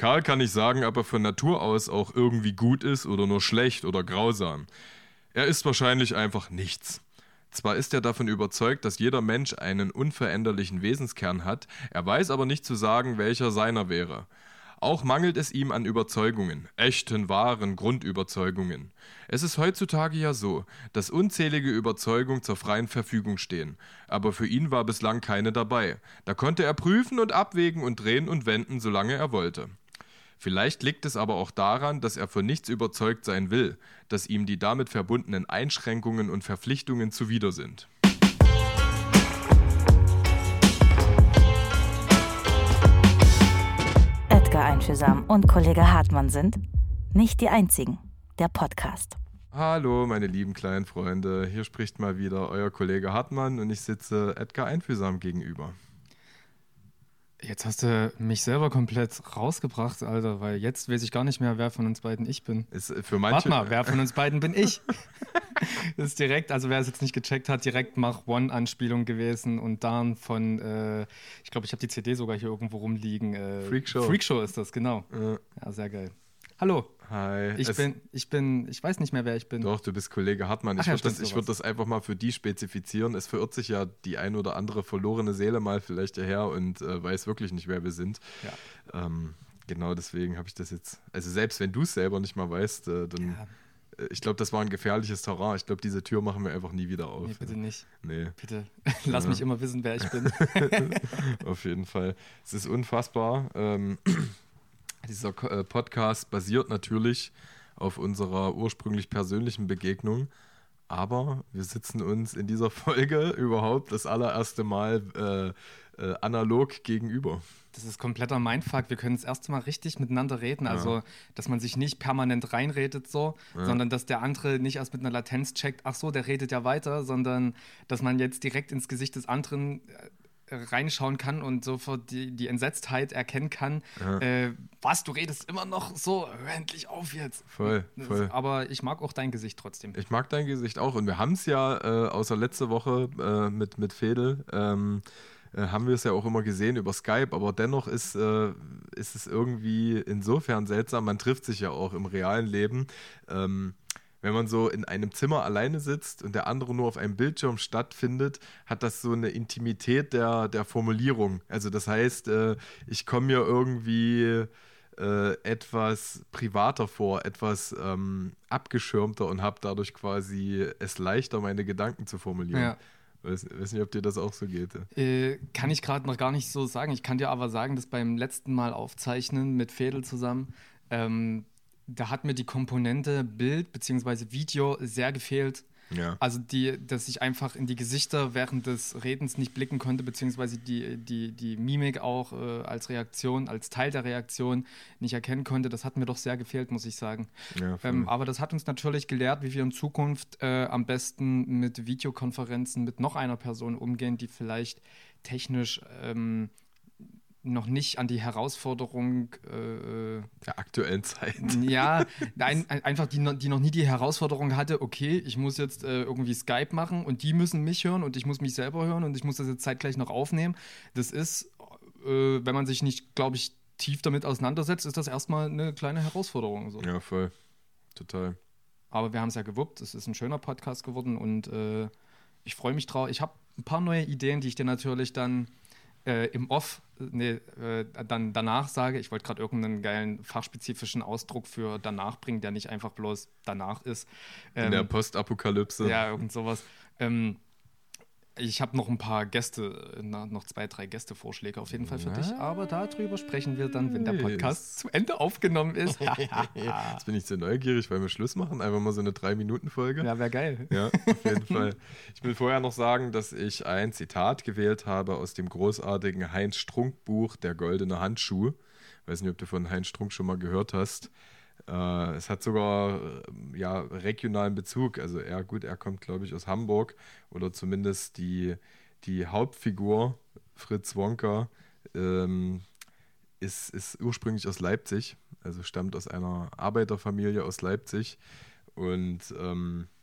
Karl kann nicht sagen, ob er von Natur aus auch irgendwie gut ist oder nur schlecht oder grausam. Er ist wahrscheinlich einfach nichts. Zwar ist er davon überzeugt, dass jeder Mensch einen unveränderlichen Wesenskern hat, er weiß aber nicht zu sagen, welcher seiner wäre. Auch mangelt es ihm an Überzeugungen, echten, wahren Grundüberzeugungen. Es ist heutzutage ja so, dass unzählige Überzeugungen zur freien Verfügung stehen, aber für ihn war bislang keine dabei. Da konnte er prüfen und abwägen und drehen und wenden, solange er wollte. Vielleicht liegt es aber auch daran, dass er von nichts überzeugt sein will, dass ihm die damit verbundenen Einschränkungen und Verpflichtungen zuwider sind. Edgar Einfühlsam und Kollege Hartmann sind nicht die einzigen. Der Podcast. Hallo, meine lieben kleinen Freunde. Hier spricht mal wieder euer Kollege Hartmann und ich sitze Edgar Einfühlsam gegenüber. Jetzt hast du mich selber komplett rausgebracht, Alter, weil jetzt weiß ich gar nicht mehr, wer von uns beiden ich bin. Ist für manche Warte mal, wer von uns beiden bin ich? das ist direkt, also wer es jetzt nicht gecheckt hat, direkt Mach One-Anspielung gewesen und dann von, äh, ich glaube, ich habe die CD sogar hier irgendwo rumliegen. Äh, Freakshow. Freakshow ist das, genau. Äh, Ja, sehr geil. Hallo, hi. ich Es- bin, ich bin, ich weiß nicht mehr, wer ich bin. Doch, du bist Kollege Hartmann. Ich Ach ja, würde das, ich würd das einfach mal für die spezifizieren. Es verirrt sich ja die ein oder andere verlorene Seele mal vielleicht her und äh, weiß wirklich nicht, wer wir sind. Ja. Ähm, genau deswegen habe ich das jetzt. Also selbst wenn du es selber nicht mal weißt, äh, dann. Ja. äh, Ich glaube, das war ein gefährliches Terrain. Ich glaube, diese Tür machen wir einfach nie wieder auf. Nee, bitte nicht. Nee, Bitte, lass mich immer wissen, wer ich bin. auf jeden Fall. Es ist unfassbar. Ähm, dieser äh, Podcast basiert natürlich auf unserer ursprünglich persönlichen Begegnung. Aber wir sitzen uns in dieser Folge überhaupt das allererste Mal äh, äh, analog gegenüber. Das ist kompletter Mindfuck. Wir können das erste Mal richtig miteinander reden. Also, dass man sich nicht permanent reinredet so, sondern dass der andere nicht erst mit einer Latenz checkt, ach so, der redet ja weiter, sondern dass man jetzt direkt ins Gesicht des anderen äh, reinschauen kann und sofort die, die Entsetztheit erkennen kann. Äh, was, du redest immer noch so? Hör endlich auf jetzt. Voll, voll. Aber ich mag auch dein Gesicht trotzdem. Ich mag dein Gesicht auch. Und wir haben es ja, äh, außer letzte Woche äh, mit, mit Fedel, ähm, äh, haben wir es ja auch immer gesehen über Skype. Aber dennoch ist, äh, ist es irgendwie insofern seltsam. Man trifft sich ja auch im realen Leben. Ähm, wenn man so in einem Zimmer alleine sitzt und der andere nur auf einem Bildschirm stattfindet, hat das so eine Intimität der, der Formulierung. Also das heißt, äh, ich komme mir irgendwie äh, etwas privater vor, etwas ähm, abgeschirmter und habe dadurch quasi es leichter, meine Gedanken zu formulieren. Ja. Weiß, weiß nicht, ob dir das auch so geht. Äh, kann ich gerade noch gar nicht so sagen. Ich kann dir aber sagen, dass beim letzten Mal aufzeichnen mit Fedel zusammen, ähm, da hat mir die Komponente Bild bzw. Video sehr gefehlt. Ja. Also die, dass ich einfach in die Gesichter während des Redens nicht blicken konnte, beziehungsweise die, die, die Mimik auch äh, als Reaktion, als Teil der Reaktion nicht erkennen konnte. Das hat mir doch sehr gefehlt, muss ich sagen. Ja. Ähm, aber das hat uns natürlich gelehrt, wie wir in Zukunft äh, am besten mit Videokonferenzen mit noch einer Person umgehen, die vielleicht technisch ähm, noch nicht an die Herausforderung äh, der aktuellen Zeit. ja, ein, ein, einfach die, die noch nie die Herausforderung hatte, okay, ich muss jetzt äh, irgendwie Skype machen und die müssen mich hören und ich muss mich selber hören und ich muss das jetzt zeitgleich noch aufnehmen. Das ist, äh, wenn man sich nicht, glaube ich, tief damit auseinandersetzt, ist das erstmal eine kleine Herausforderung. So. Ja, voll. Total. Aber wir haben es ja gewuppt, es ist ein schöner Podcast geworden und äh, ich freue mich drauf. Ich habe ein paar neue Ideen, die ich dir natürlich dann äh, im Off, nee, äh, dann danach sage. Ich wollte gerade irgendeinen geilen fachspezifischen Ausdruck für danach bringen, der nicht einfach bloß danach ist. In der Ähm, Postapokalypse. ja, irgend sowas. Ähm, ich habe noch ein paar Gäste, äh, noch zwei, drei Gästevorschläge auf jeden Fall für dich. Aber darüber sprechen wir dann, wenn der Podcast zu Ende aufgenommen ist. Jetzt bin ich so neugierig, weil wir Schluss machen. Einfach mal so eine Drei-Minuten-Folge. ja, wäre geil. Ja, auf jeden Fall. Ich will vorher noch sagen, dass ich ein Zitat gewählt habe aus dem großartigen Heinz Strunk Buch Der goldene Handschuh. Ich weiß nicht, ob du von Heinz Strunk schon mal gehört hast. Äh, es hat sogar äh, ja, regionalen Bezug. Also er, gut, er kommt, glaube ich, aus Hamburg oder zumindest die, die Hauptfigur, Fritz Wonka, ähm, ist, ist ursprünglich aus Leipzig, also stammt aus einer Arbeiterfamilie aus Leipzig und ähm, äh,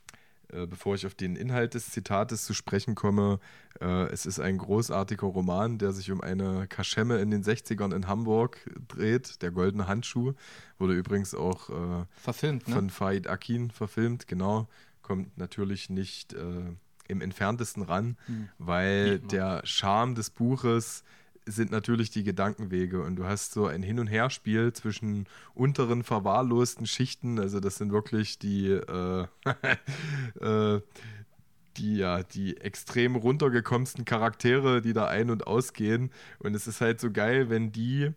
bevor ich auf den Inhalt des Zitates zu sprechen komme, äh, es ist ein großartiger Roman, der sich um eine Kaschemme in den 60ern in Hamburg dreht. Der goldene Handschuh wurde übrigens auch äh, verfilmt, ne? von Faid Akin verfilmt, genau. Kommt natürlich nicht äh, im entferntesten ran, hm. weil der Charme des Buches sind natürlich die Gedankenwege und du hast so ein Hin- und Herspiel zwischen unteren verwahrlosten Schichten, also das sind wirklich die, äh, äh, die ja die extrem runtergekommensten Charaktere, die da ein- und ausgehen. Und es ist halt so geil, wenn die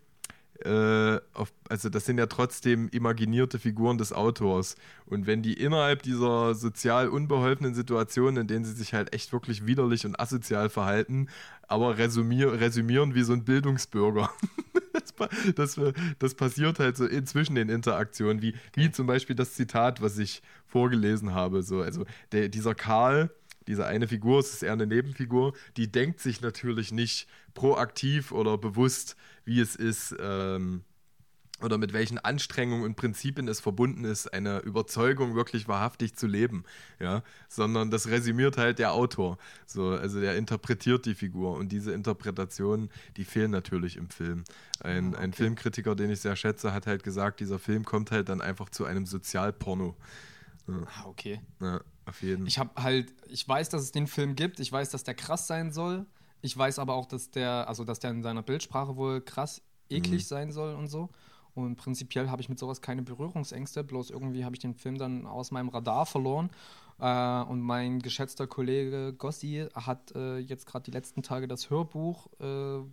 äh, auf, also das sind ja trotzdem imaginierte Figuren des Autors. Und wenn die innerhalb dieser sozial unbeholfenen Situationen, in denen sie sich halt echt wirklich widerlich und asozial verhalten, aber resümier, resümieren wie so ein Bildungsbürger. das, das, das, passiert halt so inzwischen den Interaktionen, wie, wie zum Beispiel das Zitat, was ich vorgelesen habe. So, also der, dieser Karl, diese eine Figur, es ist eher eine Nebenfigur, die denkt sich natürlich nicht proaktiv oder bewusst, wie es ist, ähm, oder mit welchen Anstrengungen und Prinzipien es verbunden ist, eine Überzeugung wirklich wahrhaftig zu leben, ja, sondern das resümiert halt der Autor, so, also der interpretiert die Figur und diese Interpretationen, die fehlen natürlich im Film. Ein, ah, okay. ein Filmkritiker, den ich sehr schätze, hat halt gesagt, dieser Film kommt halt dann einfach zu einem Sozialporno. Ja. Ah, okay. Ja, auf jeden. Ich habe halt, ich weiß, dass es den Film gibt, ich weiß, dass der krass sein soll. Ich weiß aber auch, dass der, also dass der in seiner Bildsprache wohl krass eklig mhm. sein soll und so. Und prinzipiell habe ich mit sowas keine Berührungsängste, bloß irgendwie habe ich den Film dann aus meinem Radar verloren. Äh, und mein geschätzter Kollege Gossi hat äh, jetzt gerade die letzten Tage das Hörbuch äh,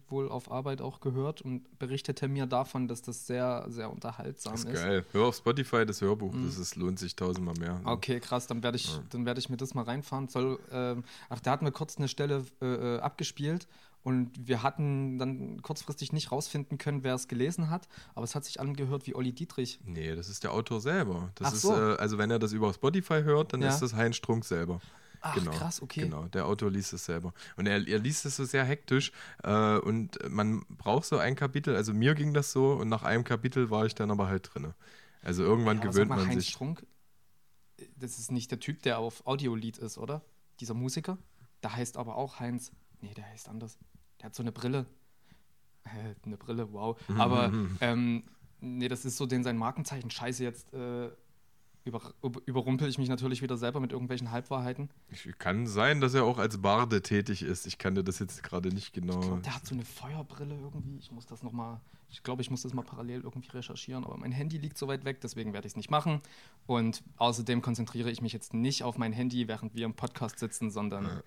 wohl auf Arbeit auch gehört und berichtete mir davon, dass das sehr, sehr unterhaltsam ist. Das ist geil. Hör auf Spotify das Hörbuch, mhm. das ist, lohnt sich tausendmal mehr. Okay, krass, dann werde ich, ja. dann ich mir das mal reinfahren. Soll, ähm, ach, da hat mir kurz eine Stelle äh, äh, abgespielt und wir hatten dann kurzfristig nicht rausfinden können, wer es gelesen hat, aber es hat sich angehört wie Olli Dietrich. Nee, das ist der Autor selber. Das Ach ist, so. äh, also wenn er das über Spotify hört, dann ja. ist das Heinz Strunk selber. Ach, genau, krass, okay. Genau, der Autor liest es selber. Und er, er liest es so sehr hektisch äh, und man braucht so ein Kapitel, also mir ging das so und nach einem Kapitel war ich dann aber halt drin. Also irgendwann ja, gewöhnt mal, man Heinz sich. Strunk, das ist nicht der Typ, der auf Audiolied ist, oder? Dieser Musiker? Der heißt aber auch Heinz. Nee, der heißt anders. Der hat so eine Brille. Äh, eine Brille, wow. Mhm. Aber ähm, nee, das ist so den sein Markenzeichen. Scheiße, jetzt äh, über, überrumpel ich mich natürlich wieder selber mit irgendwelchen Halbwahrheiten. Ich, kann sein, dass er auch als Barde tätig ist. Ich kann dir das jetzt gerade nicht genau. Ich glaube, der hat so eine Feuerbrille irgendwie. Ich muss das nochmal. Ich glaube, ich muss das mal parallel irgendwie recherchieren, aber mein Handy liegt so weit weg, deswegen werde ich es nicht machen. Und außerdem konzentriere ich mich jetzt nicht auf mein Handy, während wir im Podcast sitzen, sondern ja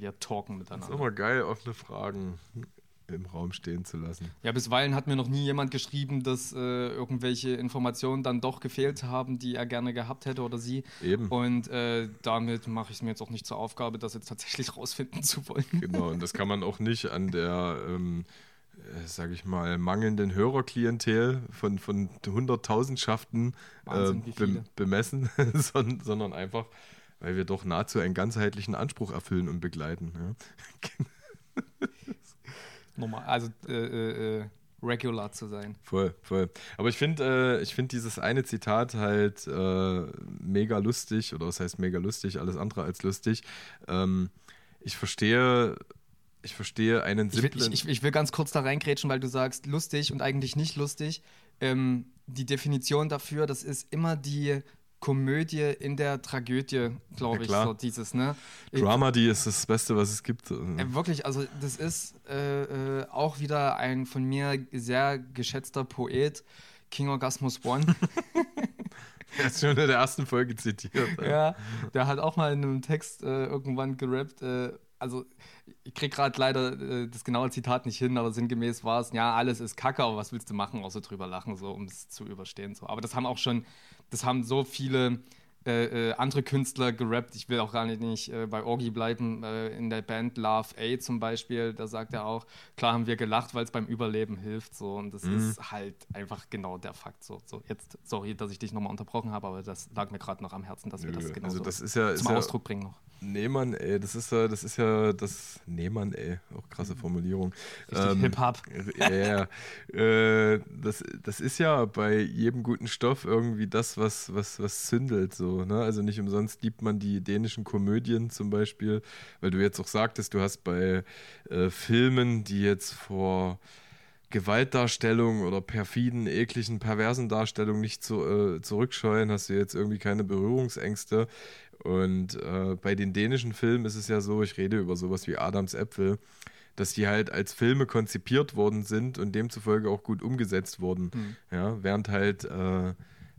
wir talken miteinander. Das ist immer geil, offene Fragen im Raum stehen zu lassen. Ja, bisweilen hat mir noch nie jemand geschrieben, dass äh, irgendwelche Informationen dann doch gefehlt haben, die er gerne gehabt hätte oder sie. Eben. Und äh, damit mache ich es mir jetzt auch nicht zur Aufgabe, das jetzt tatsächlich rausfinden zu wollen. Genau, und das kann man auch nicht an der, ähm, äh, sage ich mal, mangelnden Hörerklientel von, von Hunderttausendschaften äh, be bemessen, sondern einfach weil wir doch nahezu einen ganzheitlichen Anspruch erfüllen und begleiten. Ja. Normal, also äh, äh, äh, regular zu sein. Voll, voll. Aber ich finde äh, find dieses eine Zitat halt äh, mega lustig, oder was heißt mega lustig, alles andere als lustig. Ähm, ich verstehe ich verstehe einen simplen. Ich will, ich, ich will, ganz kurz da reingrätschen, weil du sagst lustig und eigentlich nicht lustig. Ähm, die Definition dafür, das ist immer die Komödie in der Tragödie, glaube ja, ich, so dieses, ne? Drama, die ist das Beste, was es gibt. Äh, wirklich, also das ist äh, äh, auch wieder ein von mir sehr geschätzter Poet, King Orgasmus One. Er ist schon in der ersten Folge zitiert. Ja, der hat auch mal in einem Text äh, irgendwann gerappt, äh, also ich kriege gerade leider äh, das genaue Zitat nicht hin, aber sinngemäß war es, ja, alles ist Kacke, aber was willst du machen, außer drüber lachen, so, um es zu überstehen. So. Aber das haben auch schon das haben so viele äh, äh, andere Künstler gerappt. Ich will auch gar nicht, nicht äh, bei Orgi bleiben. Äh, in der Band Love A zum Beispiel, da sagt er auch, klar haben wir gelacht, weil es beim Überleben hilft. So. Und das mhm. ist halt einfach genau der Fakt. So. so jetzt, sorry, dass ich dich nochmal unterbrochen habe, aber das lag mir gerade noch am Herzen, dass Nö, wir das genau also das ist ja, zum ist Ausdruck ja, bringen noch. Nee, Mann, ey, das ist ja, das ist ja das. Nee, Mann, ey, auch krasse Formulierung. Ähm, Hip-Hop. Ja, ja. äh, das, das ist ja bei jedem guten Stoff irgendwie das, was, was, was zündelt. So So, ne? Also nicht umsonst liebt man die dänischen Komödien zum Beispiel, weil du jetzt auch sagtest, du hast bei äh, Filmen, die jetzt vor Gewaltdarstellung oder perfiden, ekligen, perversen Darstellungen nicht zu, äh, zurückscheuen, hast du jetzt irgendwie keine Berührungsängste. Und äh, bei den dänischen Filmen ist es ja so, ich rede über sowas wie Adams Äpfel, dass die halt als Filme konzipiert worden sind und demzufolge auch gut umgesetzt wurden. Mhm. Ja, während halt äh,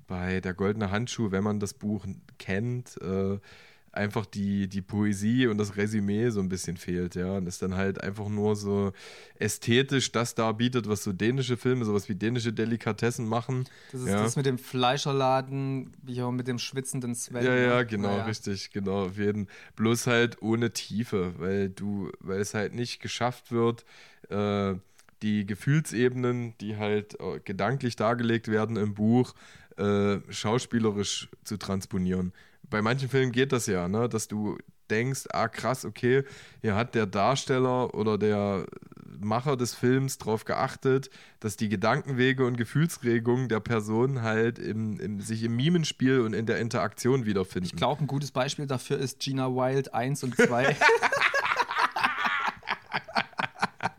bei Der Goldene Handschuh, wenn man das Buch kennt, äh, einfach die, die Poesie und das Resümee so ein bisschen fehlt, ja. Und es dann halt einfach nur so ästhetisch das darbietet, was so dänische Filme, sowas wie dänische Delikatessen machen. Das ist ja. das mit dem Fleischerladen, wie auch mit dem schwitzenden Sven. Ja, ja, genau, ja. richtig, genau, auf jeden. Bloß halt ohne Tiefe, weil du, weil es halt nicht geschafft wird, äh, die Gefühlsebenen, die halt äh, gedanklich dargelegt werden im Buch, äh, schauspielerisch zu transponieren bei manchen Filmen geht das ja, ne? dass du denkst, ah krass, okay, hier hat der Darsteller oder der Macher des Films darauf geachtet, dass die Gedankenwege und Gefühlsregungen der Person halt im, im, sich im Mimenspiel und in der Interaktion wiederfinden. Ich glaube, ein gutes Beispiel dafür ist Gina Wild 1 und 2.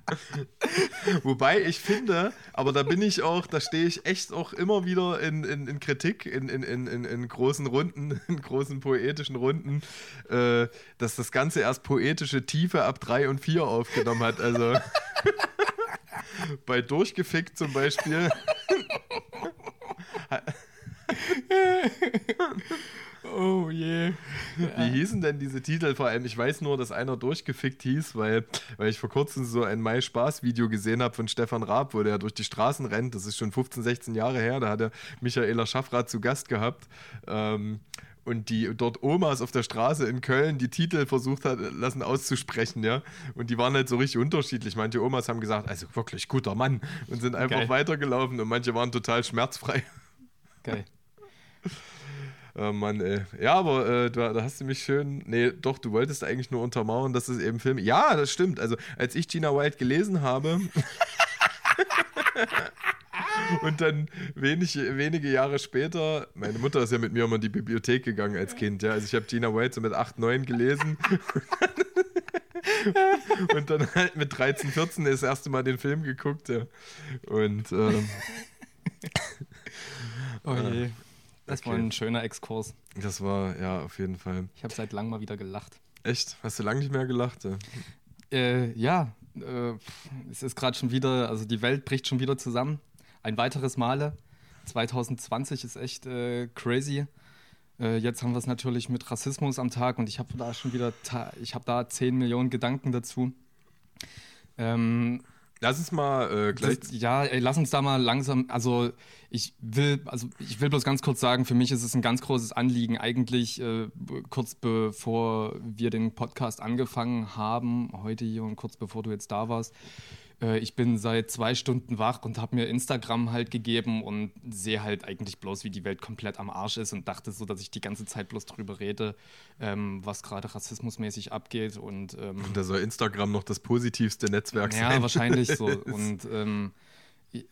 Wobei ich finde, aber da bin ich auch, da stehe ich echt auch immer wieder in, in, in Kritik, in, in, in, in großen Runden, in großen poetischen Runden, äh, dass das Ganze erst poetische Tiefe ab 3 und 4 aufgenommen hat. Also bei Durchgefickt zum Beispiel. Wie hießen denn diese Titel? Vor allem, ich weiß nur, dass einer durchgefickt hieß, weil, weil ich vor kurzem so ein Mai-Spaß-Video gesehen habe von Stefan Raab, wo der durch die Straßen rennt. Das ist schon 15, 16 Jahre her. Da hat er Michaela Schaffrath zu Gast gehabt. Ähm, und die dort Omas auf der Straße in Köln die Titel versucht hat, lassen auszusprechen, ja. Und die waren halt so richtig unterschiedlich. Manche Omas haben gesagt, also wirklich guter Mann und sind einfach Geil. weitergelaufen und manche waren total schmerzfrei. Geil. Oh Mann, ey. Ja, aber äh, da, da, hast du mich schön. Nee, doch, du wolltest eigentlich nur untermauern, dass es eben Filme. Ja, das stimmt. Also, als ich Gina White gelesen habe. und dann wenig, wenige Jahre später, meine Mutter ist ja mit mir immer in die Bibliothek gegangen als Kind, ja. Also ich habe Gina White so mit 8, 9 gelesen. und dann halt mit 13, 14 das erste Mal den Film geguckt, ja. Und ähm, oh je. Das okay. war ein schöner Exkurs. Das war, ja, auf jeden Fall. Ich habe seit langem mal wieder gelacht. Echt? Hast du lange nicht mehr gelacht? Ja, äh, ja äh, es ist gerade schon wieder, also die Welt bricht schon wieder zusammen. Ein weiteres Male. 2020 ist echt äh, crazy. Äh, jetzt haben wir es natürlich mit Rassismus am Tag und ich habe da schon wieder, ich habe da 10 Millionen Gedanken dazu. Ähm, Lass uns mal äh, gleich. Das, ja, ey, lass uns da mal langsam. Also ich will, also ich will bloß ganz kurz sagen, für mich ist es ein ganz großes Anliegen, eigentlich äh, kurz bevor wir den Podcast angefangen haben, heute hier und kurz bevor du jetzt da warst, äh, ich bin seit zwei Stunden wach und habe mir Instagram halt gegeben und sehe halt eigentlich bloß, wie die Welt komplett am Arsch ist und dachte so, dass ich die ganze Zeit bloß drüber rede, ähm, was gerade rassismusmäßig abgeht. Und, ähm, da soll Instagram noch das positivste Netzwerk ja, sein. Ja, wahrscheinlich so. Und ähm,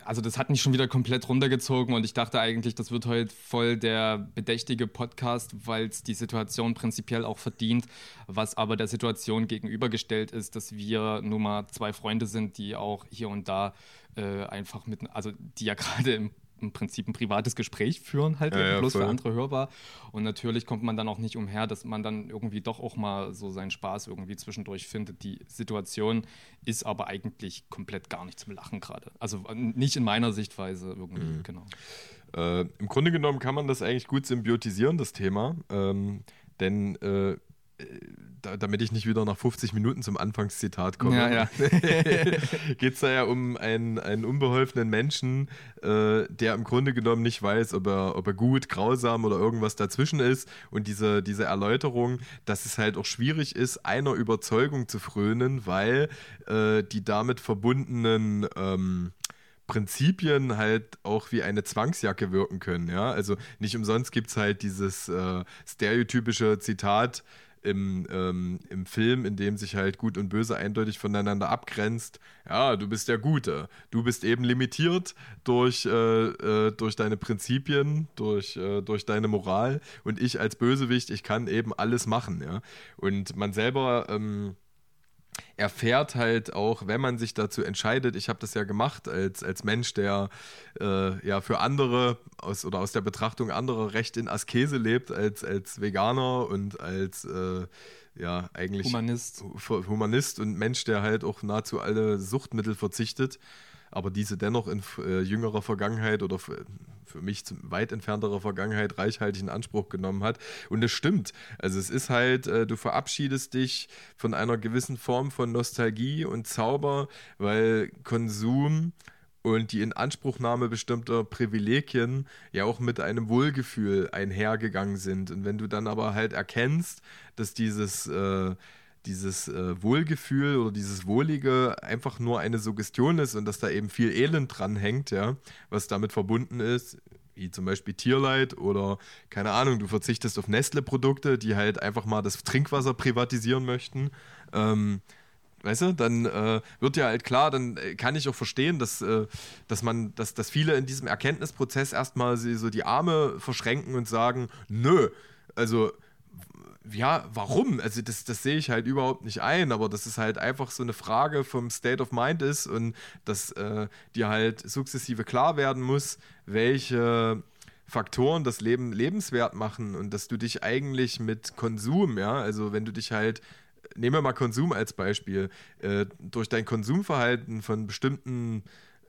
also das hat mich schon wieder komplett runtergezogen und ich dachte eigentlich, das wird heute voll der bedächtige Podcast, weil es die Situation prinzipiell auch verdient, was aber der Situation gegenübergestellt ist, dass wir nun mal zwei Freunde sind, die auch hier und da äh, einfach mit, also die ja gerade im im Prinzip ein privates Gespräch führen, halt ja, ja, bloß voll. für andere hörbar. Und natürlich kommt man dann auch nicht umher, dass man dann irgendwie doch auch mal so seinen Spaß irgendwie zwischendurch findet. Die Situation ist aber eigentlich komplett gar nicht zum Lachen gerade. Also nicht in meiner Sichtweise irgendwie, mhm. genau. Äh, Im Grunde genommen kann man das eigentlich gut symbiotisieren, das Thema. Ähm, denn äh, damit ich nicht wieder nach 50 Minuten zum Anfangszitat komme, ja, ja. geht es da ja um einen, einen unbeholfenen Menschen, äh, der im Grunde genommen nicht weiß, ob er, ob er gut, grausam oder irgendwas dazwischen ist. Und diese, diese Erläuterung, dass es halt auch schwierig ist, einer Überzeugung zu frönen, weil äh, die damit verbundenen ähm, Prinzipien halt auch wie eine Zwangsjacke wirken können. Ja? Also nicht umsonst gibt es halt dieses äh, stereotypische Zitat, im, ähm, im Film, in dem sich halt Gut und Böse eindeutig voneinander abgrenzt. Ja, du bist der Gute. Du bist eben limitiert durch, äh, äh, durch deine Prinzipien, durch, äh, durch deine Moral. Und ich als Bösewicht, ich kann eben alles machen. Ja? Und man selber. Ähm, erfährt halt auch, wenn man sich dazu entscheidet, ich habe das ja gemacht als, als Mensch, der äh, ja für andere aus, oder aus der Betrachtung anderer recht in Askese lebt, als, als Veganer und als äh, ja eigentlich Humanist. Humanist und Mensch, der halt auch nahezu alle Suchtmittel verzichtet aber diese dennoch in äh, jüngerer Vergangenheit oder für, mich weit entfernterer Vergangenheit reichhaltig in Anspruch genommen hat. Und es stimmt. Also es ist halt, äh, du verabschiedest dich von einer gewissen Form von Nostalgie und Zauber, weil Konsum und die Inanspruchnahme bestimmter Privilegien ja auch mit einem Wohlgefühl einhergegangen sind. Und wenn du dann aber halt erkennst, dass dieses äh, dieses äh, Wohlgefühl oder dieses Wohlige einfach nur eine Suggestion ist und dass da eben viel Elend dran hängt, ja, was damit verbunden ist, wie zum Beispiel Tierleid oder keine Ahnung, du verzichtest auf Nestle-Produkte, die halt einfach mal das Trinkwasser privatisieren möchten. Ähm, weißt du, dann äh, wird ja halt klar, dann äh, kann ich auch verstehen, dass, äh, dass man, dass, dass viele in diesem Erkenntnisprozess erstmal so die Arme verschränken und sagen, nö, also ja, warum? Also das, das sehe ich halt überhaupt nicht ein, aber das ist halt einfach so eine Frage vom State of Mind ist und dass äh, dir halt sukzessive klar werden muss, welche Faktoren das Leben lebenswert machen und dass du dich eigentlich mit Konsum, ja, also wenn du dich halt, nehmen wir mal Konsum als Beispiel, äh, durch dein Konsumverhalten von bestimmten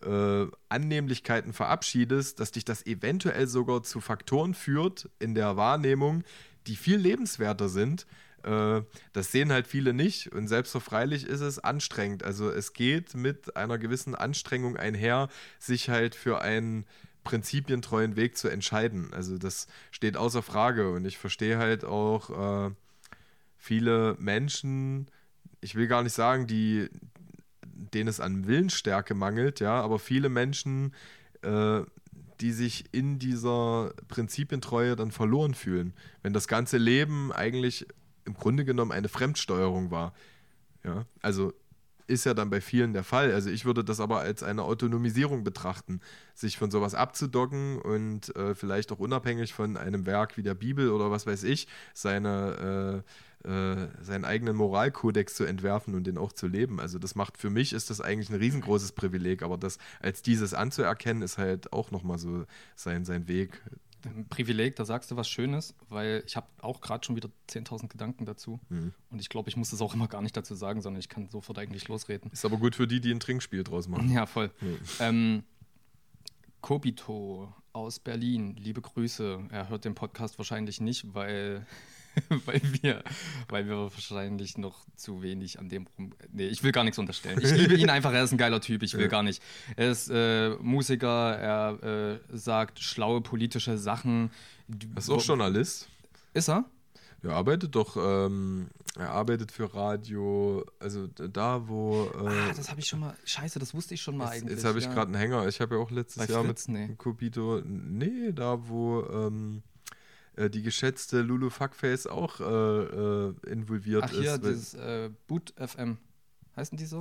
äh, Annehmlichkeiten verabschiedest, dass dich das eventuell sogar zu Faktoren führt in der Wahrnehmung, die viel lebenswerter sind. Äh, das sehen halt viele nicht und selbstverfreilich ist es anstrengend. Also es geht mit einer gewissen Anstrengung einher, sich halt für einen prinzipientreuen Weg zu entscheiden. Also das steht außer Frage und ich verstehe halt auch äh, viele Menschen, ich will gar nicht sagen, die, denen es an Willensstärke mangelt, ja, aber viele Menschen äh, die sich in dieser Prinzipientreue dann verloren fühlen. Wenn das ganze Leben eigentlich im Grunde genommen eine Fremdsteuerung war. Ja, also ist ja dann bei vielen der Fall. Also ich würde das aber als eine Autonomisierung betrachten, sich von sowas abzudocken und äh, vielleicht auch unabhängig von einem Werk wie der Bibel oder was weiß ich, seine äh, äh, seinen eigenen Moralkodex zu entwerfen und den auch zu leben. Also das macht für mich ist das eigentlich ein riesengroßes Privileg, aber das als dieses anzuerkennen ist halt auch nochmal so sein, sein Weg. Ein Privileg, da sagst du was Schönes, weil ich habe auch gerade schon wieder 10.000 Gedanken dazu. Mhm. Und ich glaube, ich muss das auch immer gar nicht dazu sagen, sondern ich kann sofort eigentlich losreden. Ist aber gut für die, die ein Trinkspiel draus machen. Ja, voll. Mhm. Ähm, Kobito aus Berlin, liebe Grüße. Er hört den Podcast wahrscheinlich nicht, weil weil wir, weil wir wahrscheinlich noch zu wenig an dem rum. Nee, ich will gar nichts unterstellen. Ich liebe ihn einfach, er ist ein geiler Typ, ich will ja. gar nicht. Er ist äh, Musiker, er äh, sagt schlaue politische Sachen. Er ist auch Journalist. Ist er? Er arbeitet doch, ähm, er arbeitet für Radio, also da, wo. Äh, ah, das habe ich schon mal. Scheiße, das wusste ich schon mal jetzt, eigentlich. Jetzt habe ich ja. gerade einen Hänger. Ich habe ja auch letztes Bei Jahr Fritz? mit nee. Copito. Nee, da, wo. Ähm, äh, die geschätzte Lulu Fuckface auch äh, äh, involviert Ach, hier, ist. dieses äh, Boot FM. Heißen die so?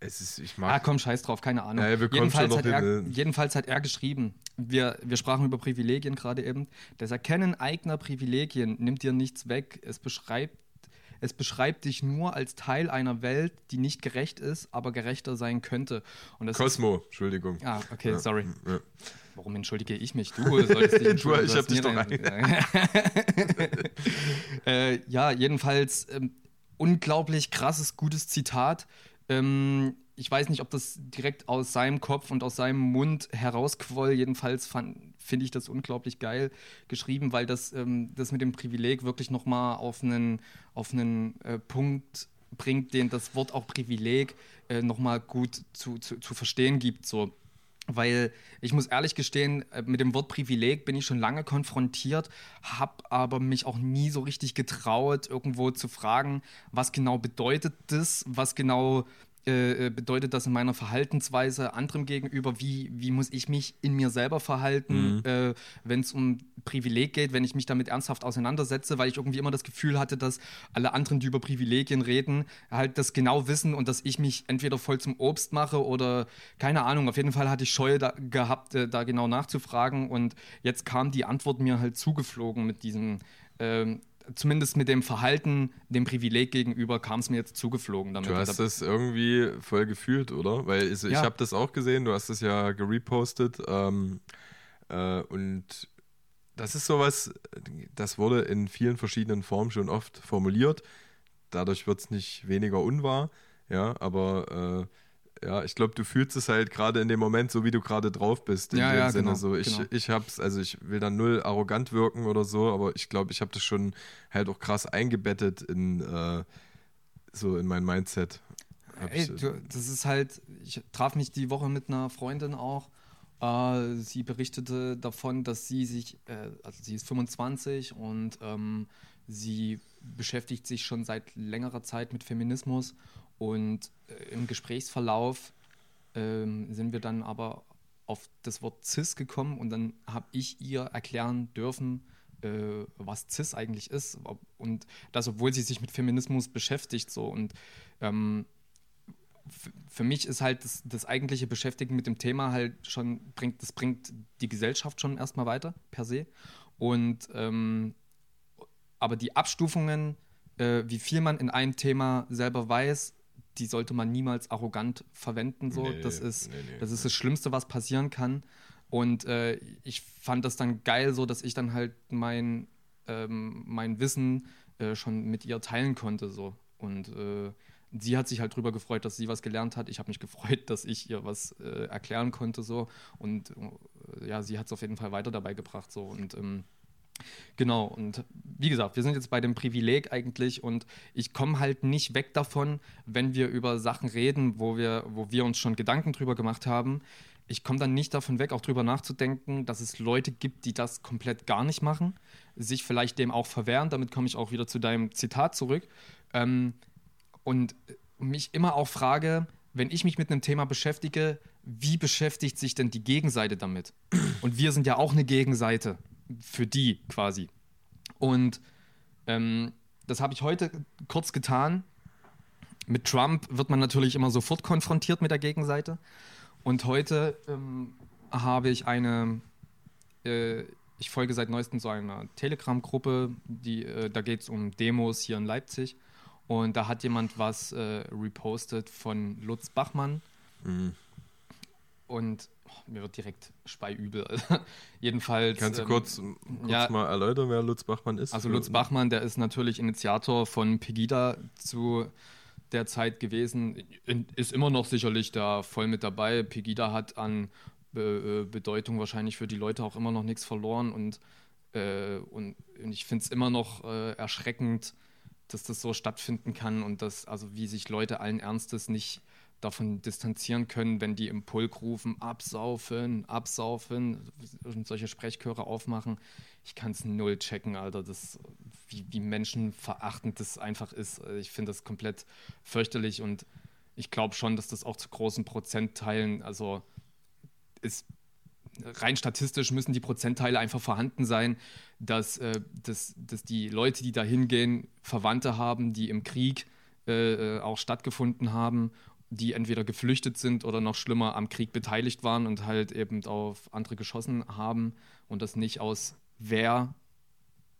Es ist, ich mag. Ah, komm, scheiß drauf, keine Ahnung. Ja, jedenfalls, hat er, jedenfalls hat er geschrieben, wir, wir sprachen über Privilegien gerade eben. Das Erkennen eigener Privilegien nimmt dir nichts weg. Es beschreibt, es beschreibt dich nur als Teil einer Welt, die nicht gerecht ist, aber gerechter sein könnte. Und Cosmo, ist, Entschuldigung. Ah, okay, ja, sorry. Ja. Warum entschuldige ich mich? Du sollst dich entschuldigen. ich habe dich doch äh, ja, jedenfalls ähm, unglaublich krasses, gutes Zitat. Ähm, ich weiß nicht, ob das direkt aus seinem Kopf und aus seinem Mund herausquoll. Jedenfalls finde ich das unglaublich geil geschrieben, weil das, ähm, das mit dem Privileg wirklich nochmal auf einen, auf einen äh, Punkt bringt, den das Wort auch Privileg äh, nochmal gut zu, zu, zu verstehen gibt. So weil ich muss ehrlich gestehen, äh, mit dem Wort Privileg bin ich schon lange konfrontiert, habe aber mich auch nie so richtig getraut, irgendwo zu fragen, was genau bedeutet das, was genau äh, äh bedeutet das in meiner Verhaltensweise anderem gegenüber, wie, wie muss ich mich in mir selber verhalten, mhm. äh, wenn es um Privileg geht, wenn ich mich damit ernsthaft auseinandersetze, weil ich irgendwie immer das Gefühl hatte, dass alle anderen, die über Privilegien reden, halt das genau wissen und dass ich mich entweder voll zum Obst mache oder keine Ahnung. Auf jeden Fall hatte ich Scheue da, gehabt, äh, da genau nachzufragen und jetzt kam die Antwort mir halt zugeflogen mit diesem. Ähm, zumindest mit dem Verhalten, dem Privileg gegenüber, kam es mir jetzt zugeflogen. Damit. Du hast das irgendwie voll gefühlt, oder? Weil ich, ja. ich habe das auch gesehen, du hast es ja gerepostet. Ähm, äh, und das ist sowas, das wurde in vielen verschiedenen Formen schon oft formuliert. Dadurch wird es nicht weniger unwahr, ja, aber äh, ja, ich glaube, du fühlst es halt gerade in dem Moment, so wie du gerade drauf bist. In ja, dem ja, Sinne. Genau, so, ich, genau. ich hab's, also ich will da null arrogant wirken oder so, aber ich glaube, ich habe das schon halt auch krass eingebettet in äh, so in mein Mindset. Ey, du, das ist halt, ich traf mich die Woche mit einer Freundin auch. Äh, sie berichtete davon, dass sie sich, äh, also sie ist 25 und ähm, sie beschäftigt sich schon seit längerer Zeit mit Feminismus und äh, im Gesprächsverlauf ähm, sind wir dann aber auf das Wort CIS gekommen und dann habe ich ihr erklären dürfen, äh, was CIS eigentlich ist. Und das, obwohl sie sich mit Feminismus beschäftigt. So. Und ähm, für mich ist halt das, das, eigentliche Beschäftigen mit dem Thema halt schon, bringt, das bringt die Gesellschaft schon erstmal weiter, per se. Und ähm, aber die Abstufungen, äh, wie viel man in einem Thema selber weiß, die sollte man niemals arrogant verwenden. So. Nee, das, ist, nee, nee, das ist das Schlimmste, was passieren kann. Und äh, ich fand das dann geil, so dass ich dann halt mein, ähm, mein Wissen äh, schon mit ihr teilen konnte. So. Und äh, sie hat sich halt drüber gefreut, dass sie was gelernt hat. Ich habe mich gefreut, dass ich ihr was äh, erklären konnte. So. Und äh, ja, sie hat es auf jeden Fall weiter dabei gebracht. So. Und ähm, Genau, und wie gesagt, wir sind jetzt bei dem Privileg eigentlich und ich komme halt nicht weg davon, wenn wir über Sachen reden, wo wir, wo wir uns schon Gedanken drüber gemacht haben. Ich komme dann nicht davon weg, auch drüber nachzudenken, dass es Leute gibt, die das komplett gar nicht machen, sich vielleicht dem auch verwehren. Damit komme ich auch wieder zu deinem Zitat zurück. Ähm, und mich immer auch frage, wenn ich mich mit einem Thema beschäftige, wie beschäftigt sich denn die Gegenseite damit? Und wir sind ja auch eine Gegenseite für die quasi. Und ähm, das habe ich heute kurz getan. Mit Trump wird man natürlich immer sofort konfrontiert mit der Gegenseite. Und heute ähm, habe ich eine, äh, ich folge seit neuestem so einer Telegram-Gruppe, äh, da geht es um Demos hier in Leipzig. Und da hat jemand was äh, repostet von Lutz Bachmann. Mhm. Und oh, mir wird direkt speiübel. Jedenfalls. Kannst du ähm, kurz, kurz ja, mal erläutern, wer Lutz Bachmann ist? Also Lutz Bachmann, der ist natürlich Initiator von Pegida zu der Zeit gewesen, ist immer noch sicherlich da voll mit dabei. Pegida hat an Be äh, Bedeutung wahrscheinlich für die Leute auch immer noch nichts verloren und, äh, und, und, ich finde es immer noch äh, erschreckend, dass das so stattfinden kann und dass, also wie sich Leute allen Ernstes nicht davon distanzieren können, wenn die im Pulk rufen, absaufen, absaufen und solche Sprechchöre aufmachen. Ich kann es null checken, Alter. Das, wie, wie menschenverachtend das einfach ist. Ich finde das komplett fürchterlich und ich glaube schon, dass das auch zu großen Prozentteilen, also ist rein statistisch müssen die Prozentteile einfach vorhanden sein, dass, äh, dass, dass die Leute, die da hingehen, Verwandte haben, die im Krieg äh, äh auch stattgefunden haben die entweder geflüchtet sind oder noch schlimmer am Krieg beteiligt waren und halt eben auf andere geschossen haben und das nicht aus Wehr,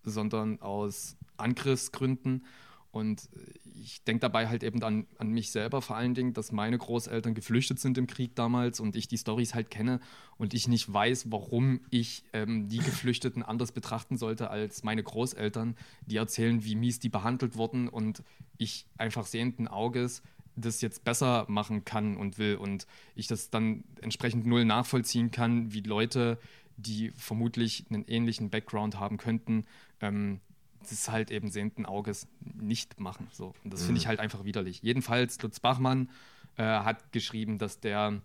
sondern aus Angriffsgründen. Und ich denke dabei halt eben an, an mich selber vor allen Dingen, dass meine Großeltern geflüchtet sind im Krieg damals und ich die Stories halt kenne und ich nicht weiß, warum ich ähm, die Geflüchteten anders betrachten sollte als meine Großeltern, die erzählen, wie mies die behandelt wurden und ich einfach sehenden Auges das jetzt besser machen kann und will und ich das dann entsprechend null nachvollziehen kann, wie Leute, die vermutlich einen ähnlichen Background haben könnten, ähm, das halt eben sehenden Auges nicht machen. So. Und das mhm. finde ich halt einfach widerlich. Jedenfalls, Lutz Bachmann äh, hat geschrieben, dass der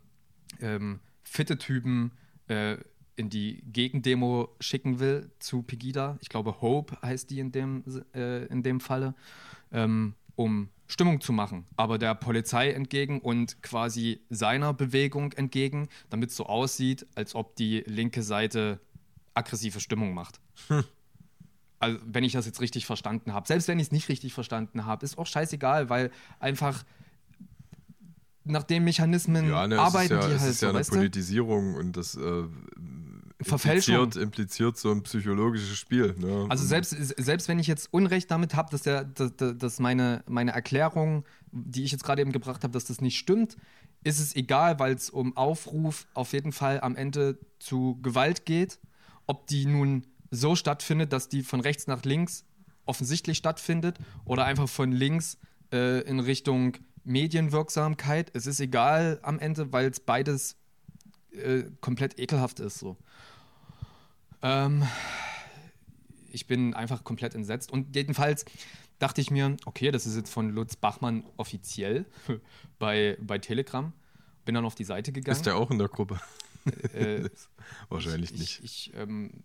ähm, fitte Typen äh, in die Gegendemo schicken will zu Pegida. Ich glaube, Hope heißt die in dem, äh, in dem Falle, ähm, um Stimmung zu machen, aber der Polizei entgegen und quasi seiner Bewegung entgegen, damit es so aussieht, als ob die linke Seite aggressive Stimmung macht. Hm. Also, wenn ich das jetzt richtig verstanden habe. Selbst wenn ich es nicht richtig verstanden habe, ist auch scheißegal, weil einfach nach den Mechanismen ja, ne, arbeiten ja, die halt ist so, ja eine weißt du? Politisierung und das äh, Verfälschung. impliziert, impliziert so ein psychologisches Spiel. Ne? Also selbst, selbst wenn ich jetzt Unrecht damit habe, dass, der, dass, dass meine, meine Erklärung, die ich jetzt gerade eben gebracht habe, dass das nicht stimmt, ist es egal, weil es um Aufruf auf jeden Fall am Ende zu Gewalt geht. Ob die nun so stattfindet, dass die von rechts nach links offensichtlich stattfindet oder einfach von links äh, in Richtung Medienwirksamkeit. Es ist egal am Ende, weil es beides äh, komplett ekelhaft ist. So. Ähm, ich bin einfach komplett entsetzt. Und jedenfalls dachte ich mir, okay, das ist jetzt von Lutz Bachmann offiziell bei, bei Telegram. Bin dann auf die Seite gegangen. ist der auch in der Gruppe? Äh, Wahrscheinlich ich, nicht. Ich, ähm,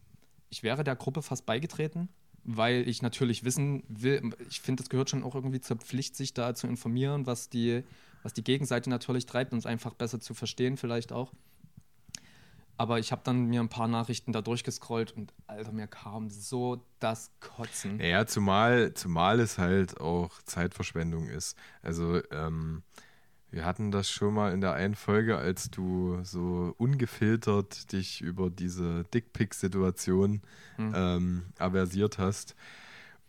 ich wäre der Gruppe fast beigetreten, weil ich natürlich wissen will, ich finde, das gehört schon auch irgendwie zur Pflicht, sich da zu informieren, was die, was die Gegenseite natürlich treibt, um es einfach besser zu verstehen, vielleicht auch. Aber ich habe dann mir ein paar Nachrichten da durchgescrollt und Alter, mir kam so das Kotzen. Naja, zumal, zumal es halt auch Zeitverschwendung ist. Also, ähm, wir hatten das schon mal in der einen Folge, als du so ungefiltert dich über diese Dickpick-Situation Hm. ähm, aversiert hast.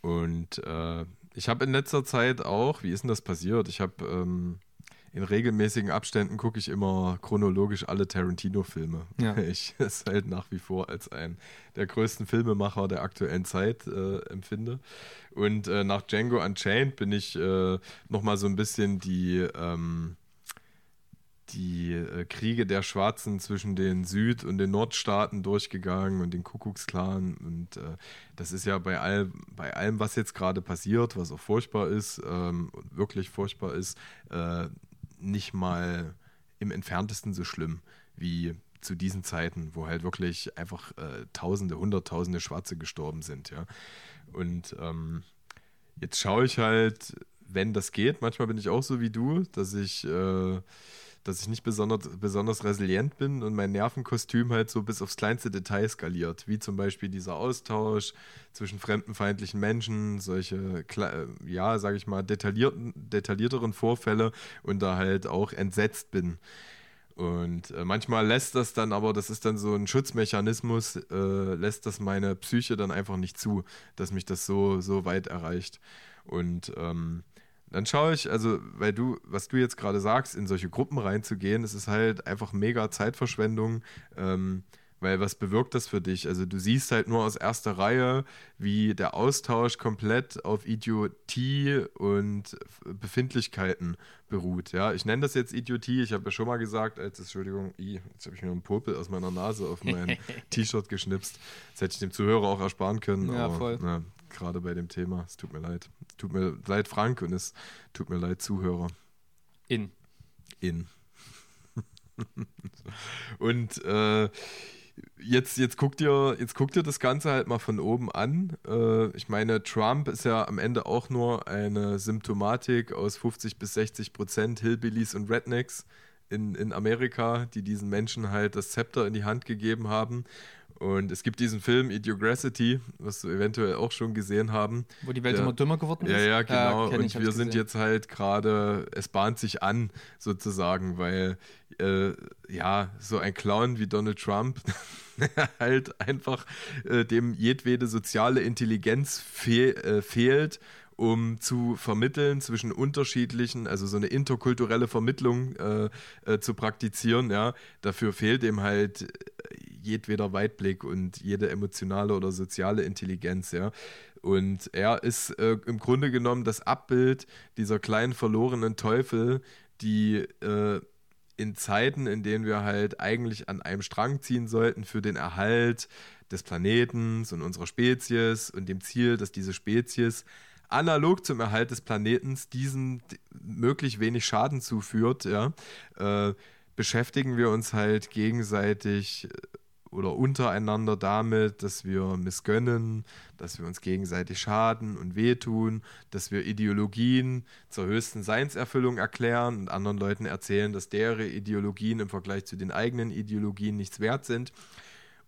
Und äh, ich habe in letzter Zeit auch, wie ist denn das passiert? Ich habe ähm, in regelmäßigen Abständen gucke ich immer chronologisch alle Tarantino-Filme. Ja. Ich es halt nach wie vor als einen der größten Filmemacher der aktuellen Zeit äh, empfinde. Und äh, nach Django Unchained bin ich äh, nochmal so ein bisschen die, ähm, die äh, Kriege der Schwarzen zwischen den Süd- und den Nordstaaten durchgegangen und den Kuckucksklan. Und äh, das ist ja bei, all, bei allem, was jetzt gerade passiert, was auch furchtbar ist, ähm, wirklich furchtbar ist, äh, nicht mal im entferntesten so schlimm wie zu diesen Zeiten, wo halt wirklich einfach äh, Tausende, Hunderttausende Schwarze gestorben sind, ja. Und ähm, jetzt schaue ich halt, wenn das geht, manchmal bin ich auch so wie du, dass ich, äh, dass ich nicht besonders, besonders resilient bin und mein Nervenkostüm halt so bis aufs kleinste Detail skaliert, wie zum Beispiel dieser Austausch zwischen fremdenfeindlichen Menschen, solche, äh, ja, sage ich mal, detaillierten, detaillierteren Vorfälle und da halt auch entsetzt bin. Und äh, manchmal lässt das dann aber, das ist dann so ein Schutzmechanismus, äh, lässt das meine Psyche dann einfach nicht zu, dass mich das so, so weit erreicht. Und ähm, dann schaue ich, also, weil du, was du jetzt gerade sagst, in solche Gruppen reinzugehen, es ist halt einfach mega Zeitverschwendung. Ähm, weil was bewirkt das für dich? Also du siehst halt nur aus erster Reihe, wie der Austausch komplett auf Idiotie und Befindlichkeiten beruht. Ja, ich nenne das jetzt Idiotie. Ich habe ja schon mal gesagt, als Entschuldigung, i, jetzt habe ich mir einen Popel aus meiner Nase auf mein T-Shirt geschnipst. Das hätte ich dem Zuhörer auch ersparen können. Ja, aber, voll. Na, gerade bei dem Thema, es tut mir leid. Es tut mir leid, Frank, und es tut mir leid, Zuhörer. In. In. und äh, jetzt, jetzt, guckt ihr, jetzt guckt ihr das Ganze halt mal von oben an. Äh, ich meine, Trump ist ja am Ende auch nur eine Symptomatik aus 50 bis 60 Prozent Hillbillies und Rednecks in, in Amerika, die diesen Menschen halt das Zepter in die Hand gegeben haben. Und es gibt diesen Film Idiocracy, was wir eventuell auch schon gesehen haben. Wo die Welt Ja. immer dümmer geworden ist? Ja, ja, genau. kenn und wir sind gesehen. jetzt halt gerade, es bahnt sich an, sozusagen, weil äh, ja, so ein Clown wie Donald Trump halt einfach äh, dem jedwede soziale Intelligenz fehl, äh, fehlt, um zu vermitteln zwischen unterschiedlichen, also so eine interkulturelle Vermittlung äh, äh, zu praktizieren, ja. Dafür fehlt ihm halt äh, jedweder Weitblick und jede emotionale oder soziale Intelligenz, ja. Und er ist äh, im Grunde genommen das Abbild dieser kleinen verlorenen Teufel, die äh, in Zeiten, in denen wir halt eigentlich an einem Strang ziehen sollten für den Erhalt des Planetens und unserer Spezies und dem Ziel, dass diese Spezies analog zum Erhalt des Planetens diesen möglich wenig Schaden zuführt, ja, äh, beschäftigen wir uns halt gegenseitig äh, oder untereinander damit, dass wir missgönnen, dass wir uns gegenseitig schaden und wehtun, dass wir Ideologien zur höchsten Seinserfüllung erklären und anderen Leuten erzählen, dass deren Ideologien im Vergleich zu den eigenen Ideologien nichts wert sind.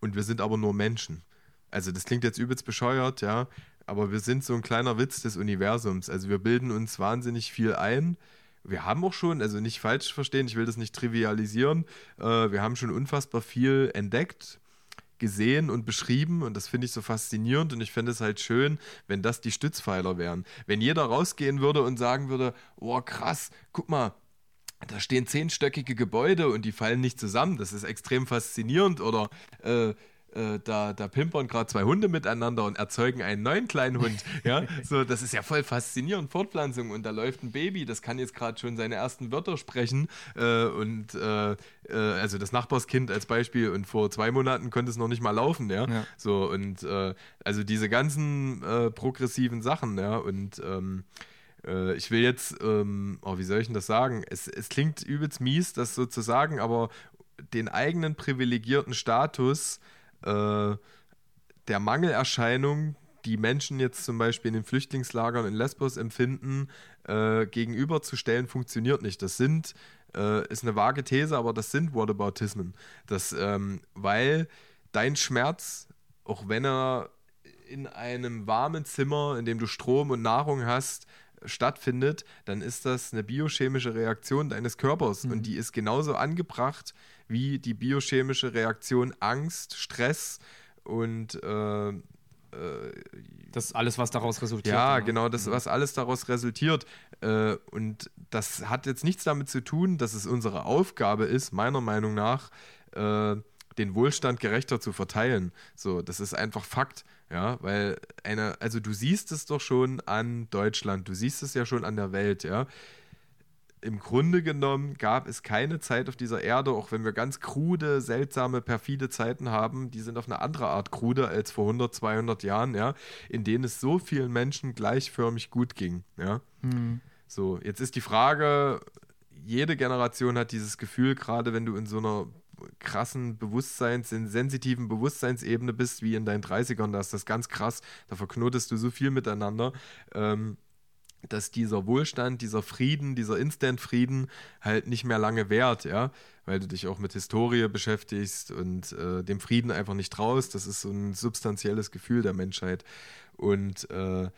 und wir sind aber nur Menschen. Also das klingt jetzt übelst bescheuert, ja, aber wir sind so ein kleiner Witz des Universums. Also wir bilden uns wahnsinnig viel ein. Wir haben auch schon, also nicht falsch verstehen, ich will das nicht trivialisieren, äh, wir haben schon unfassbar viel entdeckt, gesehen und beschrieben und das finde ich so faszinierend und ich finde es halt schön, wenn das die Stützpfeiler wären. Wenn jeder rausgehen würde und sagen würde, oh krass, guck mal, da stehen zehnstöckige Gebäude und die fallen nicht zusammen, das ist extrem faszinierend oder äh, äh, da, da pimpern gerade zwei Hunde miteinander und erzeugen einen neuen kleinen Hund. Ja, so, das ist ja voll faszinierend, Fortpflanzung. Und da läuft ein Baby, das kann jetzt gerade schon seine ersten Wörter sprechen. Äh, und äh, äh, also das Nachbarskind als Beispiel. Und vor zwei Monaten konnte es noch nicht mal laufen. Ja, ja. so und äh, also diese ganzen äh, progressiven Sachen. Ja, und ähm, ich will jetzt, ähm, oh, wie soll ich denn das sagen? Es, es klingt übelst mies, das so zu sagen, aber den eigenen privilegierten Status äh, der Mangelerscheinung, die Menschen jetzt zum Beispiel in den Flüchtlingslagern in Lesbos empfinden, äh, gegenüberzustellen, funktioniert nicht. Das sind, äh, ist eine vage These, aber das sind Whataboutismen. Das, ähm, weil dein Schmerz, auch wenn er in einem warmen Zimmer, in dem du Strom und Nahrung hast, stattfindet, dann ist das eine biochemische Reaktion deines Körpers mhm. und die ist genauso angebracht wie die biochemische Reaktion Angst, Stress und äh, äh, das alles, was daraus resultiert. Ja, genau, genau das, mhm. was alles daraus resultiert. Äh, und das hat jetzt nichts damit zu tun, dass es unsere Aufgabe ist, meiner Meinung nach, äh, den Wohlstand gerechter zu verteilen. So, das ist einfach Fakt. Ja, weil eine, also du siehst es doch schon an Deutschland, du siehst es ja schon an der Welt, ja im Grunde genommen gab es keine Zeit auf dieser Erde, auch wenn wir ganz krude, seltsame, perfide Zeiten haben, die sind auf eine andere Art krude als vor 100, 200 Jahren, ja, in denen es so vielen Menschen gleichförmig gut ging, ja. Mhm. So, jetzt ist die Frage, jede Generation hat dieses Gefühl, gerade wenn du in so einer krassen Bewusstseins, in sensitiven Bewusstseinsebene bist, wie in deinen 30ern, da ist das ganz krass, da verknotest du so viel miteinander. Ähm, dass dieser Wohlstand, dieser Frieden, dieser Instant-Frieden halt nicht mehr lange währt, ja, weil du dich auch mit Historie beschäftigst und äh, dem Frieden einfach nicht traust. Das ist so ein substanzielles Gefühl der Menschheit. Und äh,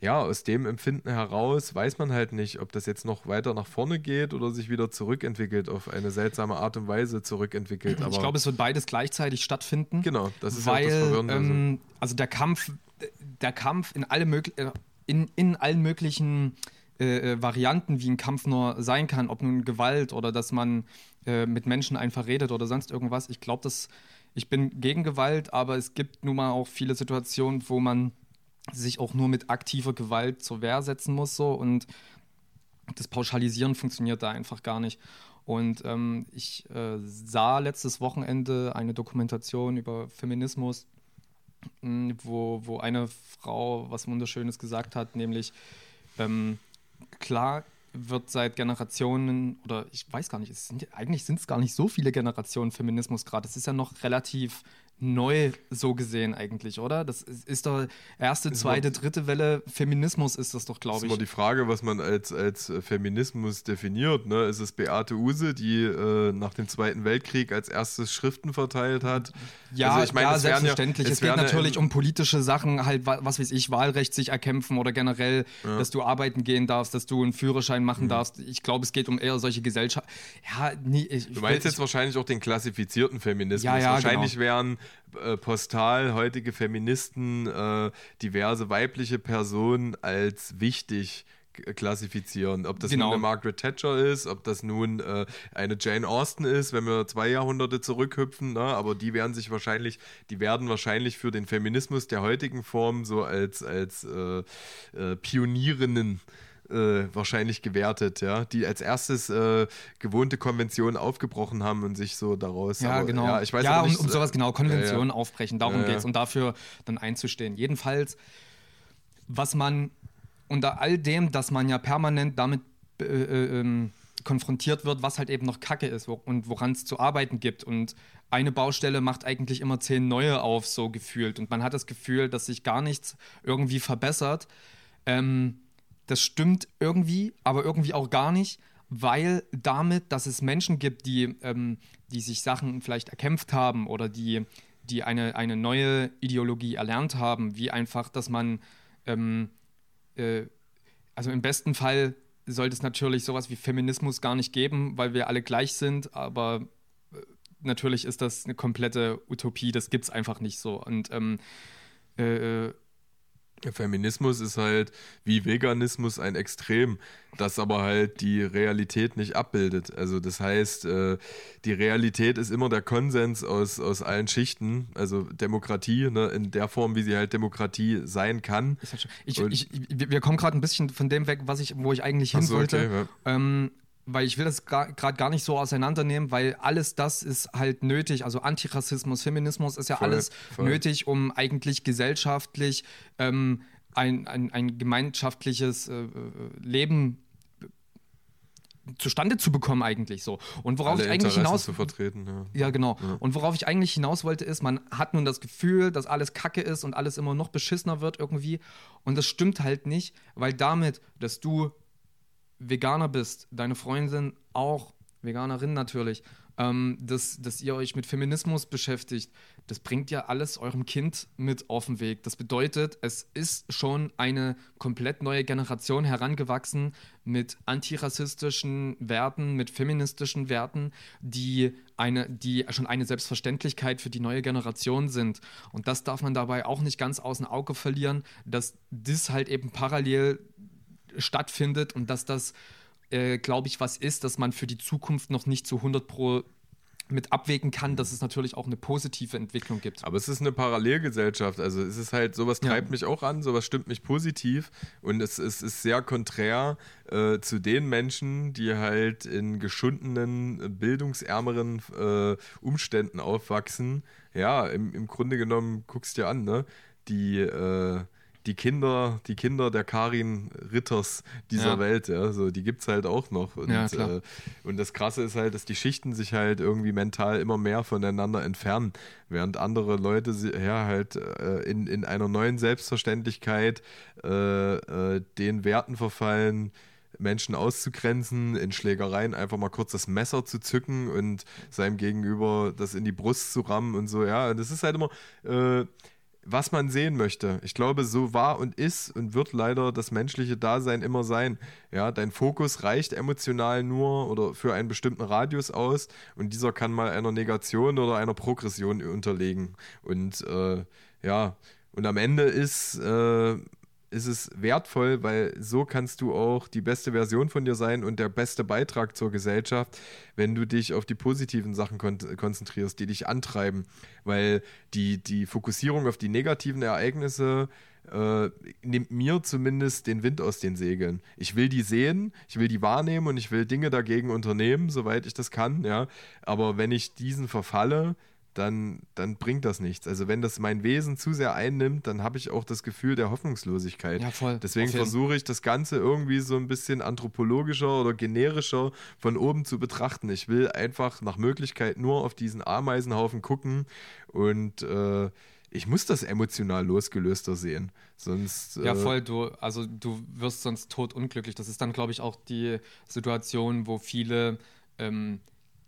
ja, aus dem Empfinden heraus weiß man halt nicht, ob das jetzt noch weiter nach vorne geht oder sich wieder zurückentwickelt, auf eine seltsame Art und Weise zurückentwickelt. Aber ich glaube, es wird beides gleichzeitig stattfinden. Genau, das ist weil, halt das Verwirrende. Ähm, also der Kampf, der Kampf in alle möglichen äh, in, in allen möglichen äh, äh, Varianten, wie ein Kampf nur sein kann, ob nun Gewalt oder dass man äh, mit Menschen einfach redet oder sonst irgendwas. Ich glaube, dass ich bin gegen Gewalt, aber es gibt nun mal auch viele Situationen, wo man sich auch nur mit aktiver Gewalt zur Wehr setzen muss so und das Pauschalisieren funktioniert da einfach gar nicht. Und ähm, ich äh, sah letztes Wochenende eine Dokumentation über Feminismus wo, wo eine Frau was Wunderschönes gesagt hat, nämlich ähm, klar wird seit Generationen, oder ich weiß gar nicht, sind, eigentlich sind es gar nicht so viele Generationen Feminismus gerade. Es ist ja noch relativ neu so gesehen eigentlich, oder? Das ist, ist doch erste, zweite, dritte Welle Feminismus ist das doch, glaube ich. Das ist immer die Frage, was man als, als Feminismus definiert. Ne? Ist es Beate Use, die äh, nach dem Zweiten Weltkrieg als erstes Schriften verteilt hat? Ja, also ich mein, ja selbstverständlich. Ja, es, es geht natürlich um politische Sachen, halt, was weiß ich, Wahlrecht sich erkämpfen oder generell, ja. dass du arbeiten gehen darfst, dass du einen Führerschein machen mhm. darfst. Ich glaube, es geht um eher solche Gesellschaft. Ja, nee, ich, du meinst ich, jetzt wahrscheinlich auch den klassifizierten Feminismus. Ja, ja, wahrscheinlich genau. wären äh, postal heutige Feministen äh, diverse weibliche Personen als wichtig klassifizieren. Ob das genau. nun eine Margaret Thatcher ist, ob das nun äh, eine Jane Austen ist, wenn wir zwei Jahrhunderte zurückhüpfen, ne? aber die werden sich wahrscheinlich, die werden wahrscheinlich für den Feminismus der heutigen Form so als, als äh, äh, Pionierinnen äh, wahrscheinlich gewertet, ja, die als erstes äh, gewohnte Konventionen aufgebrochen haben und sich so daraus. Ja, aber, genau. Ja, ich weiß ja um, um sowas genau, Konventionen ja, ja. aufbrechen, darum ja, geht es und dafür dann einzustehen. Jedenfalls, was man unter all dem, dass man ja permanent damit äh, äh, ähm, konfrontiert wird, was halt eben noch Kacke ist wo, und woran es zu arbeiten gibt. Und eine Baustelle macht eigentlich immer zehn neue auf, so gefühlt. Und man hat das Gefühl, dass sich gar nichts irgendwie verbessert. Ähm, das stimmt irgendwie, aber irgendwie auch gar nicht, weil damit, dass es Menschen gibt, die, ähm, die sich Sachen vielleicht erkämpft haben oder die, die eine, eine neue Ideologie erlernt haben, wie einfach, dass man, ähm, äh, also im besten Fall sollte es natürlich sowas wie Feminismus gar nicht geben, weil wir alle gleich sind, aber äh, natürlich ist das eine komplette Utopie, das gibt es einfach nicht so. Und ähm, äh, äh Feminismus ist halt wie Veganismus ein Extrem, das aber halt die Realität nicht abbildet. Also das heißt, äh, die Realität ist immer der Konsens aus, aus allen Schichten, also Demokratie, ne, in der Form, wie sie halt Demokratie sein kann. Halt ich, ich, wir kommen gerade ein bisschen von dem weg, was ich, wo ich eigentlich hin so, wollte. Okay, ja. ähm, weil ich will das gerade gar nicht so auseinandernehmen, weil alles das ist halt nötig. Also Antirassismus, Feminismus ist ja voll, alles voll. nötig, um eigentlich gesellschaftlich ähm, ein, ein, ein gemeinschaftliches äh, Leben zustande zu bekommen eigentlich so. Und worauf Alle ich eigentlich Interessen hinaus zu vertreten, ja. ja genau. Ja. Und worauf ich eigentlich hinaus wollte ist, man hat nun das Gefühl, dass alles Kacke ist und alles immer noch beschissener wird irgendwie und das stimmt halt nicht, weil damit, dass du Veganer bist, deine Freundin auch, Veganerin natürlich, ähm, dass, dass ihr euch mit Feminismus beschäftigt, das bringt ja alles eurem Kind mit auf den Weg. Das bedeutet, es ist schon eine komplett neue Generation herangewachsen mit antirassistischen Werten, mit feministischen Werten, die, eine, die schon eine Selbstverständlichkeit für die neue Generation sind. Und das darf man dabei auch nicht ganz aus dem Auge verlieren, dass das halt eben parallel stattfindet und dass das, äh, glaube ich, was ist, dass man für die Zukunft noch nicht zu 100 Pro mit abwägen kann, dass es natürlich auch eine positive Entwicklung gibt. Aber es ist eine Parallelgesellschaft. Also es ist halt, sowas treibt ja. mich auch an, sowas stimmt mich positiv und es, es ist sehr konträr äh, zu den Menschen, die halt in geschundenen, bildungsärmeren äh, Umständen aufwachsen. Ja, im, im Grunde genommen, guckst dir an, ne? Die äh, die Kinder, die Kinder der Karin Ritters dieser ja. Welt, ja, so, die gibt es halt auch noch. Und, ja, äh, und das Krasse ist halt, dass die Schichten sich halt irgendwie mental immer mehr voneinander entfernen, während andere Leute ja halt äh, in, in einer neuen Selbstverständlichkeit äh, äh, den Werten verfallen, Menschen auszugrenzen, in Schlägereien einfach mal kurz das Messer zu zücken und seinem Gegenüber das in die Brust zu rammen und so, ja. Das ist halt immer, äh, was man sehen möchte. Ich glaube, so war und ist und wird leider das menschliche Dasein immer sein. Ja, dein Fokus reicht emotional nur oder für einen bestimmten Radius aus und dieser kann mal einer Negation oder einer Progression unterlegen. Und äh, ja, und am Ende ist äh, ist es wertvoll, weil so kannst du auch die beste Version von dir sein und der beste Beitrag zur Gesellschaft, wenn du dich auf die positiven Sachen kon konzentrierst, die dich antreiben. Weil die, die Fokussierung auf die negativen Ereignisse äh, nimmt mir zumindest den Wind aus den Segeln. Ich will die sehen, ich will die wahrnehmen und ich will Dinge dagegen unternehmen, soweit ich das kann, ja. Aber wenn ich diesen verfalle, dann, dann bringt das nichts. Also wenn das mein Wesen zu sehr einnimmt, dann habe ich auch das Gefühl der Hoffnungslosigkeit. Ja, voll. Deswegen versuche ich das Ganze irgendwie so ein bisschen anthropologischer oder generischer von oben zu betrachten. Ich will einfach nach Möglichkeit nur auf diesen Ameisenhaufen gucken und äh, ich muss das emotional losgelöster sehen. Sonst. Äh ja, voll, du, also du wirst sonst tot unglücklich. Das ist dann, glaube ich, auch die Situation, wo viele ähm,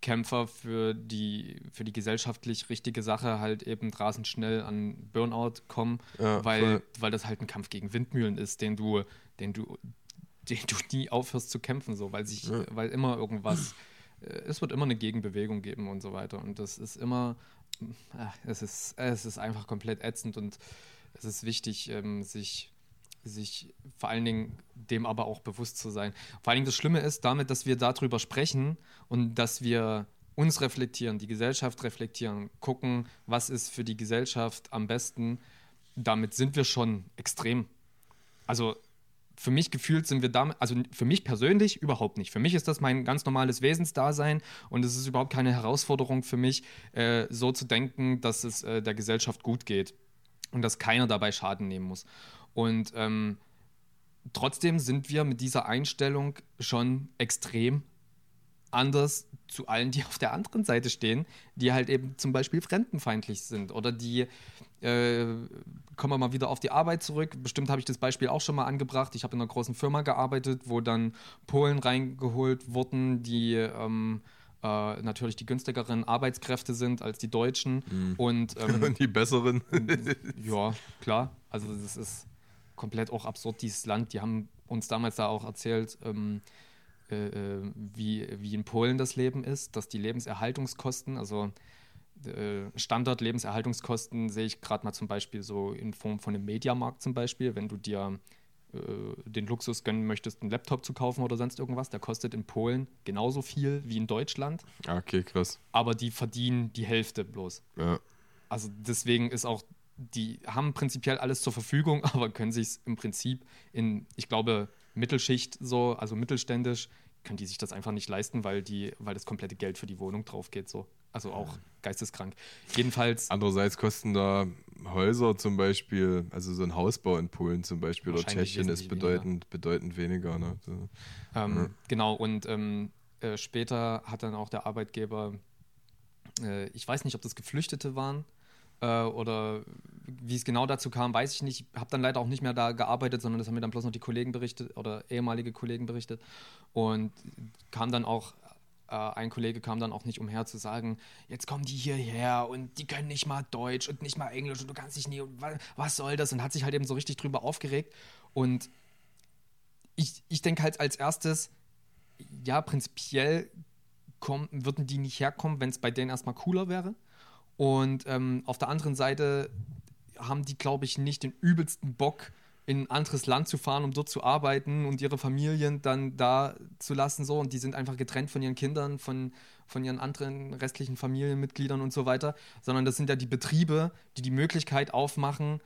Kämpfer für die, für die gesellschaftlich richtige Sache halt eben rasend schnell an Burnout kommen, ja, weil, weil das halt ein Kampf gegen Windmühlen ist, den du, den du, den du nie aufhörst zu kämpfen, so, weil sich, ja. weil immer irgendwas, äh, es wird immer eine Gegenbewegung geben und so weiter. Und das ist immer, äh, es ist, es ist einfach komplett ätzend und es ist wichtig, ähm, sich sich vor allen Dingen dem aber auch bewusst zu sein. Vor allen Dingen das Schlimme ist damit, dass wir darüber sprechen und dass wir uns reflektieren, die Gesellschaft reflektieren, gucken, was ist für die Gesellschaft am besten. Damit sind wir schon extrem. Also für mich gefühlt sind wir damit, also für mich persönlich überhaupt nicht. Für mich ist das mein ganz normales Wesensdasein und es ist überhaupt keine Herausforderung für mich, äh, so zu denken, dass es äh, der Gesellschaft gut geht und dass keiner dabei Schaden nehmen muss. Und ähm, trotzdem sind wir mit dieser Einstellung schon extrem anders zu allen, die auf der anderen Seite stehen, die halt eben zum Beispiel fremdenfeindlich sind oder die, äh, kommen wir mal wieder auf die Arbeit zurück. Bestimmt habe ich das Beispiel auch schon mal angebracht. Ich habe in einer großen Firma gearbeitet, wo dann Polen reingeholt wurden, die ähm, äh, natürlich die günstigeren Arbeitskräfte sind als die Deutschen. Mhm. Und, ähm, Und die besseren. ja, klar. Also das ist komplett auch absurd, dieses Land. Die haben uns damals da auch erzählt, ähm, äh, äh, wie, wie in Polen das Leben ist, dass die Lebenserhaltungskosten, also äh, Standard-Lebenserhaltungskosten sehe ich gerade mal zum Beispiel so in Form von einem Mediamarkt zum Beispiel, wenn du dir äh, den Luxus gönnen möchtest, einen Laptop zu kaufen oder sonst irgendwas, der kostet in Polen genauso viel wie in Deutschland, okay, krass. aber die verdienen die Hälfte bloß. Ja. Also deswegen ist auch, die haben prinzipiell alles zur Verfügung, aber können sich im Prinzip in, ich glaube, Mittelschicht so, also mittelständisch, können die sich das einfach nicht leisten, weil die, weil das komplette Geld für die Wohnung drauf geht. So. Also auch geisteskrank. Jedenfalls, Andererseits kosten da Häuser zum Beispiel, also so ein Hausbau in Polen zum Beispiel oder Tschechien ist wesentlich weniger. bedeutend, bedeutend weniger. Ne? So. ähm, genau, und ähm, äh, später hat dann auch der Arbeitgeber, äh, ich weiß nicht, ob das Geflüchtete waren äh, oder wie es genau dazu kam, weiß ich nicht. Ich habe dann leider auch nicht mehr da gearbeitet, sondern das haben mir dann bloß noch die Kollegen berichtet oder ehemalige Kollegen berichtet. Und kam dann auch, äh, ein Kollege kam dann auch nicht umher zu sagen, jetzt kommen die hierher und die können nicht mal Deutsch und nicht mal Englisch und du kannst dich nie, und wa- was soll das? Und hat sich halt eben so richtig drüber aufgeregt. Und ich, ich denke halt als erstes, ja, prinzipiell kommen, würden die nicht herkommen, wenn es bei denen erstmal cooler wäre. Und ähm, auf der anderen Seite haben die, glaube ich, nicht den übelsten Bock, in ein anderes Land zu fahren, um dort zu arbeiten und ihre Familien dann da zu lassen. So. Und die sind einfach getrennt von ihren Kindern, von, von ihren anderen restlichen Familienmitgliedern und so weiter. Sondern das sind ja die Betriebe, die die Möglichkeit aufmachen,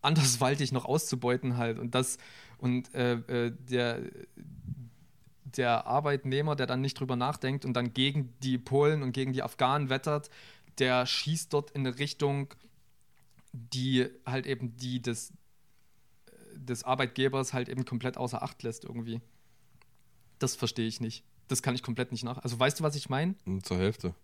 anderswaltig noch auszubeuten halt. Und das, und äh, äh, der, der Arbeitnehmer, der dann nicht drüber nachdenkt und dann gegen die Polen und gegen die Afghanen wettert, der schießt dort in eine Richtung, die halt eben die des, des Arbeitgebers halt eben komplett außer Acht lässt irgendwie. Das verstehe ich nicht. Das kann ich komplett nicht nach. Also weißt du, was ich meine? Und zur Hälfte.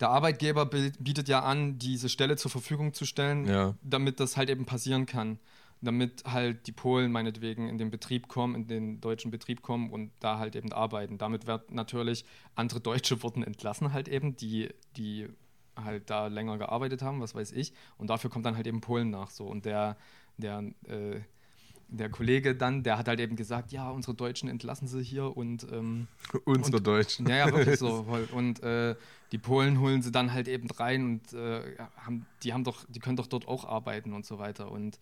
Der Arbeitgeber bi- bietet ja an, diese Stelle zur Verfügung zu stellen, Ja. damit das halt eben passieren kann. Damit halt die Polen meinetwegen in den Betrieb kommen, in den deutschen Betrieb kommen und da halt eben arbeiten. Damit wird natürlich andere Deutsche wurden entlassen halt eben, die, die halt da länger gearbeitet haben, was weiß ich. Und dafür kommt dann halt eben Polen nach so. Und der, der, äh, der Kollege dann, der hat halt eben gesagt, ja, unsere Deutschen entlassen sie hier und ähm, Unsere und- Deutschen. ja, ja, wirklich so. Und äh, die Polen holen sie dann halt eben rein und äh, haben, die haben doch, die können doch dort auch arbeiten und so weiter. Und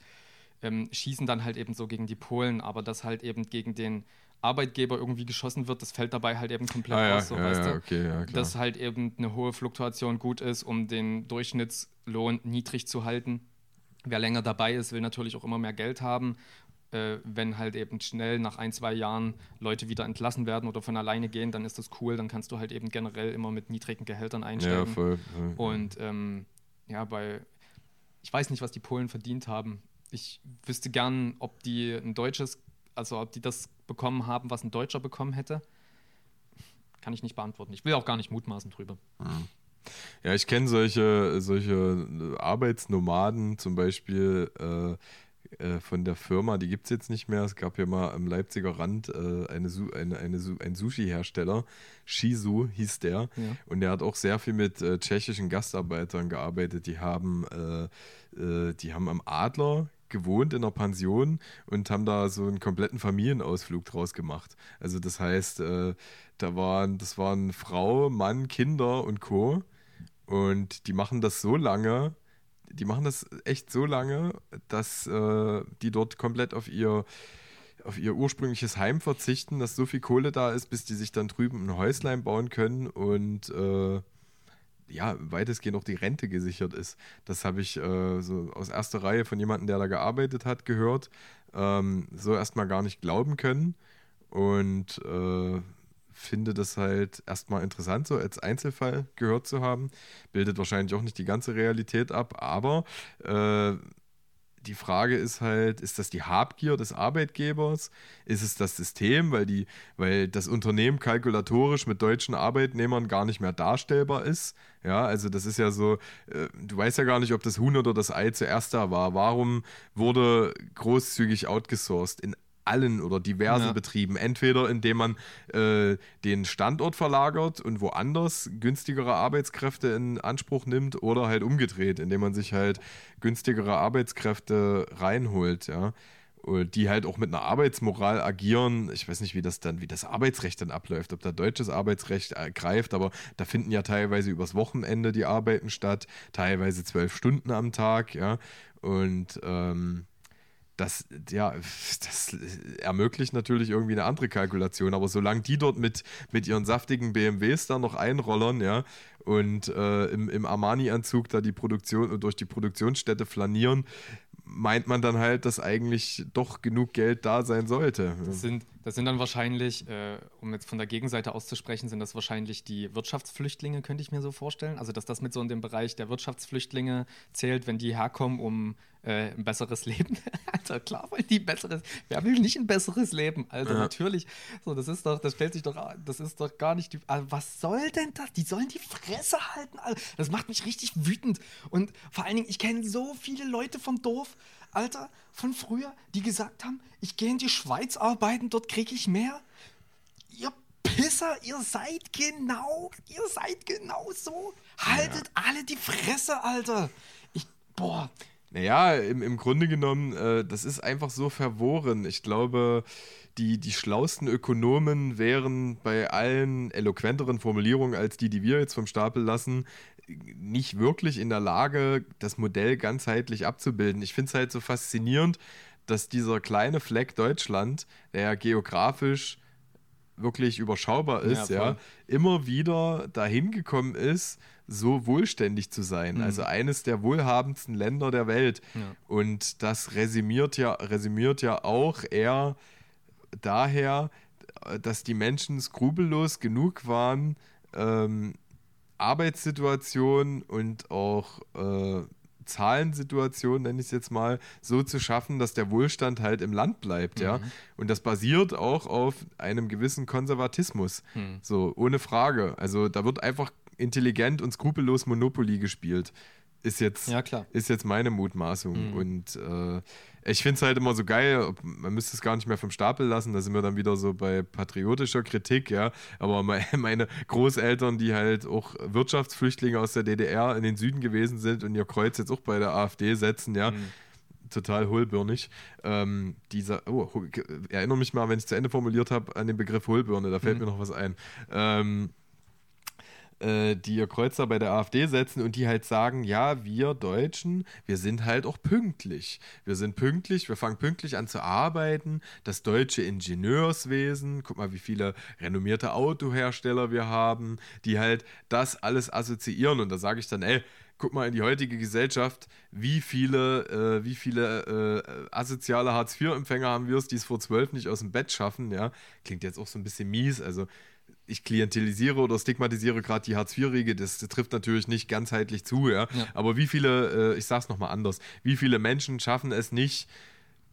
ähm, schießen dann halt eben so gegen die Polen, aber dass halt eben gegen den Arbeitgeber irgendwie geschossen wird, das fällt dabei halt eben komplett Ah, ja, aus, so, ja, weißt ja, okay, ja, klar. Dass halt eben eine hohe Fluktuation gut ist, um den Durchschnittslohn niedrig zu halten. Wer länger dabei ist, will natürlich auch immer mehr Geld haben. Äh, wenn halt eben schnell nach ein, zwei Jahren Leute wieder entlassen werden oder von alleine gehen, dann ist das cool. Dann kannst du halt eben generell immer mit niedrigen Gehältern ja, einsteigen. voll. voll. Und ähm, ja, bei, ich weiß nicht, was die Polen verdient haben. Ich wüsste gern, ob die ein deutsches, also ob die das bekommen haben, was ein Deutscher bekommen hätte. Kann ich nicht beantworten. Ich will auch gar nicht mutmaßen drüber. Ja, ich kenne solche, solche Arbeitsnomaden zum Beispiel äh, äh, von der Firma, die gibt es jetzt nicht mehr. Es gab ja mal am Leipziger Rand äh, eine, eine, eine Su ein Sushi-Hersteller, Shizu hieß der. Ja. Und der hat auch sehr viel mit äh, tschechischen Gastarbeitern gearbeitet. Die haben, äh, äh, die haben am Adler gewohnt in einer Pension und haben da so einen kompletten Familienausflug draus gemacht. Also das heißt, äh, da waren, das waren Frau, Mann, Kinder und Co. Und die machen das so lange, die machen das echt so lange, dass äh, die dort komplett auf ihr, auf ihr ursprüngliches Heim verzichten, dass so viel Kohle da ist, bis die sich dann drüben ein Häuslein bauen können und äh, ja, weitestgehend auch die Rente gesichert ist. Das habe ich äh, so aus erster Reihe von jemandem, der da gearbeitet hat, gehört. Ähm, so erstmal gar nicht glauben können und äh, finde das halt erstmal interessant, so als Einzelfall gehört zu haben. Bildet wahrscheinlich auch nicht die ganze Realität ab, aber äh, die Frage ist halt, ist das die Habgier des Arbeitgebers? Ist es das System, weil, die, weil das Unternehmen kalkulatorisch mit deutschen Arbeitnehmern gar nicht mehr darstellbar ist? Ja, also das ist ja so, äh, du weißt ja gar nicht, ob das Huhn oder das Ei zuerst da war. Warum wurde großzügig outgesourced? In allen oder diversen ja. Betrieben. Entweder indem man äh, den Standort verlagert und woanders günstigere Arbeitskräfte in Anspruch nimmt oder halt umgedreht, indem man sich halt günstigere Arbeitskräfte reinholt, ja die halt auch mit einer Arbeitsmoral agieren. Ich weiß nicht, wie das dann, wie das Arbeitsrecht dann abläuft, ob da deutsches Arbeitsrecht greift, aber da finden ja teilweise übers Wochenende die Arbeiten statt, teilweise zwölf Stunden am Tag, ja. Und ähm, das, ja, das ermöglicht natürlich irgendwie eine andere Kalkulation, aber solange die dort mit, mit ihren saftigen BMWs da noch einrollern, ja, und äh, im, im Armani-Anzug da die Produktion durch die Produktionsstätte flanieren, meint man dann halt, dass eigentlich doch genug Geld da sein sollte. Das sind, das sind dann wahrscheinlich, äh, um jetzt von der Gegenseite auszusprechen, sind das wahrscheinlich die Wirtschaftsflüchtlinge, könnte ich mir so vorstellen. Also, dass das mit so in dem Bereich der Wirtschaftsflüchtlinge zählt, wenn die herkommen, um äh, ein besseres Leben. Alter, klar wollen die ein besseres. Wer will nicht ein besseres Leben? Also ja. natürlich. So, das ist doch, das stellt sich doch, das ist doch gar nicht. Die, also, was soll denn das? Die sollen die Fresse halten, Alter. Das macht mich richtig wütend. Und vor allen Dingen, ich kenne so viele Leute vom Dorf, Alter, von früher, die gesagt haben, ich gehe in die Schweiz arbeiten, dort kriege ich mehr. Ihr Pisser, ihr seid genau, ihr seid genau so. Haltet ja. alle die Fresse, Alter. Ich, boah. Naja, im, im Grunde genommen, äh, das ist einfach so verworren. Ich glaube, die, die schlausten Ökonomen wären bei allen eloquenteren Formulierungen als die, die wir jetzt vom Stapel lassen, nicht wirklich in der Lage, das Modell ganzheitlich abzubilden. Ich finde es halt so faszinierend, dass dieser kleine Fleck Deutschland, der ja geografisch wirklich überschaubar ist, ja, ja immer wieder dahin gekommen ist, so wohlständig zu sein. Mhm. Also eines der wohlhabendsten Länder der Welt. Ja. Und das resümiert ja, resümiert ja auch eher daher, dass die Menschen skrupellos genug waren, ähm, Arbeitssituation und auch äh, Zahlensituation, nenne ich es jetzt mal, so zu schaffen, dass der Wohlstand halt im Land bleibt, mhm. ja. Und das basiert auch auf einem gewissen Konservatismus. Mhm. So, ohne Frage. Also da wird einfach intelligent und skrupellos Monopoly gespielt. Ist jetzt, ja, ist jetzt meine Mutmaßung. Mhm. Und äh, ich finde es halt immer so geil, man müsste es gar nicht mehr vom Stapel lassen, da sind wir dann wieder so bei patriotischer Kritik, ja. Aber meine Großeltern, die halt auch Wirtschaftsflüchtlinge aus der DDR in den Süden gewesen sind und ihr Kreuz jetzt auch bei der AfD setzen, ja. Mhm total hohlbirnig. Ähm, dieser, oh, erinnere mich mal, wenn ich zu Ende formuliert habe, an den Begriff Hohlbirne, da fällt mhm. mir noch was ein. Ähm, äh, die ihr Kreuzer bei der AfD setzen und die halt sagen, ja, wir Deutschen, wir sind halt auch pünktlich. Wir sind pünktlich, wir fangen pünktlich an zu arbeiten. Das deutsche Ingenieurswesen, guck mal, wie viele renommierte Autohersteller wir haben, die halt das alles assoziieren. Und da sage ich dann, ey, guck mal in die heutige Gesellschaft, wie viele, äh, wie viele äh, asoziale Hartz-IV-Empfänger haben wir es, die es vor zwölf nicht aus dem Bett schaffen, ja. Klingt jetzt auch so ein bisschen mies, also ich klientelisiere oder stigmatisiere gerade die Hartz-IV-Riege, das, das, trifft natürlich nicht ganzheitlich zu, ja. ja. Aber wie viele, äh, ich sag's nochmal anders, wie viele Menschen schaffen es nicht,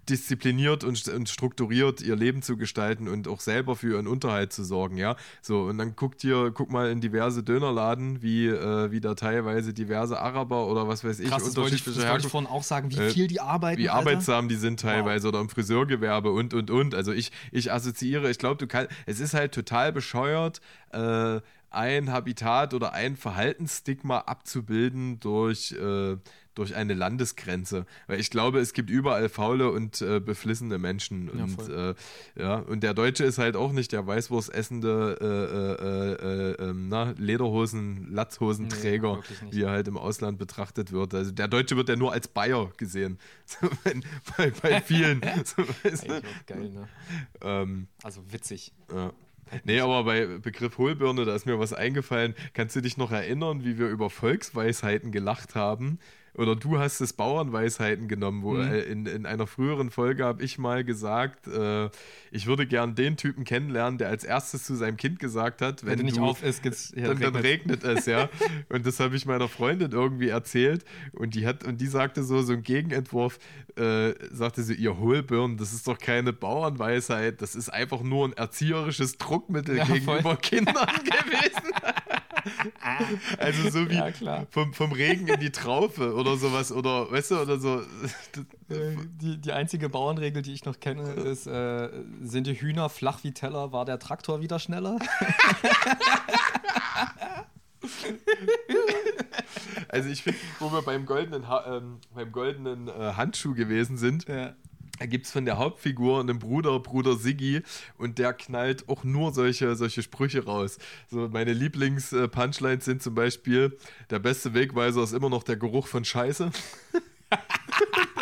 diszipliniert und, und, strukturiert ihr Leben zu gestalten und auch selber für ihren Unterhalt zu sorgen, ja. So, und dann guckt ihr, guck mal in diverse Dönerladen, wie, äh, wie da teilweise diverse Araber oder was weiß ich, Krass, unterschiedliche das wollte ich, das wollte ich vorhin auch sagen, wie äh, viel die arbeiten. Wie Alter? arbeitsam die sind teilweise wow. oder im Friseurgewerbe und und und. Also ich, ich assoziiere, ich glaube, du kannst, es ist halt total bescheuert, äh, ein Habitat oder ein Verhaltensstigma abzubilden durch äh, durch eine Landesgrenze. Weil ich glaube, es gibt überall faule und äh, beflissene Menschen. Ja, und, äh, ja, und der Deutsche ist halt auch nicht der Weißwurst essende äh, äh, äh ähm, na, Lederhosen, Latzhosenträger, nee, wie er halt im Ausland betrachtet wird. Also der Deutsche wird ja nur als Bayer gesehen. bei, bei, vielen. so, geil, ne? Ähm, also witzig. Ja. Nee, aber bei Begriff Hohlbirne, da ist mir was eingefallen. Kannst du dich noch erinnern, wie wir über Volksweisheiten gelacht haben? Oder du hast es Bauernweisheiten genommen, wo mhm. in, in einer früheren Folge habe ich mal gesagt, äh, ich würde gern den Typen kennenlernen, der als erstes zu seinem Kind gesagt hat, wenn, wenn du nicht auf ist, geht's, ja, dann, dann, regnet es, ja. und das habe ich meiner Freundin irgendwie erzählt und die hat und die sagte so so ein Gegenentwurf, äh, sagte sie, ihr Hohlbirn, das ist doch keine Bauernweisheit, das ist einfach nur ein erzieherisches Druckmittel ja, gegenüber voll. Kindern gewesen. Also so wie Ja, vom, vom Regen in die Traufe oder sowas. Oder weißt du, oder so. Die, die einzige Bauernregel, die ich noch kenne, ist, äh, sind die Hühner flach wie Teller, war der Traktor wieder schneller? Also ich finde, wo wir beim goldenen, ha ähm, beim goldenen äh, Handschuh gewesen sind, Ja. Da gibt es von der Hauptfigur einen Bruder, Bruder Siggi, und der knallt auch nur solche, solche Sprüche raus. So meine Lieblings-Punchlines sind zum Beispiel, der beste Wegweiser ist immer noch der Geruch von Scheiße.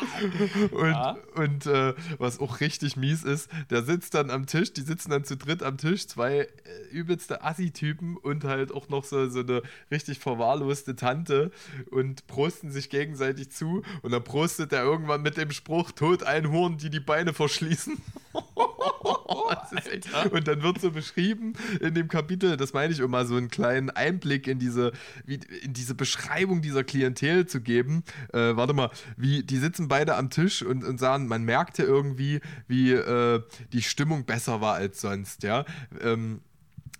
Und, und äh, was auch richtig mies ist, der sitzt dann am Tisch, die sitzen dann zu dritt am Tisch, zwei äh, übelste Assi-Typen und halt auch noch so, so eine richtig verwahrloste Tante und prosten sich gegenseitig zu und dann prostet er irgendwann mit dem Spruch, tot ein Horn, die die Beine verschließen. Echt- und dann wird so beschrieben in dem Kapitel, das meine ich, um mal so einen kleinen Einblick in diese, wie, in diese Beschreibung dieser Klientel zu geben. Äh, warte mal, wie die sitzen beide am Tisch und, und sagen, man merkte irgendwie, wie äh, die Stimmung besser war als sonst, ja. Ähm,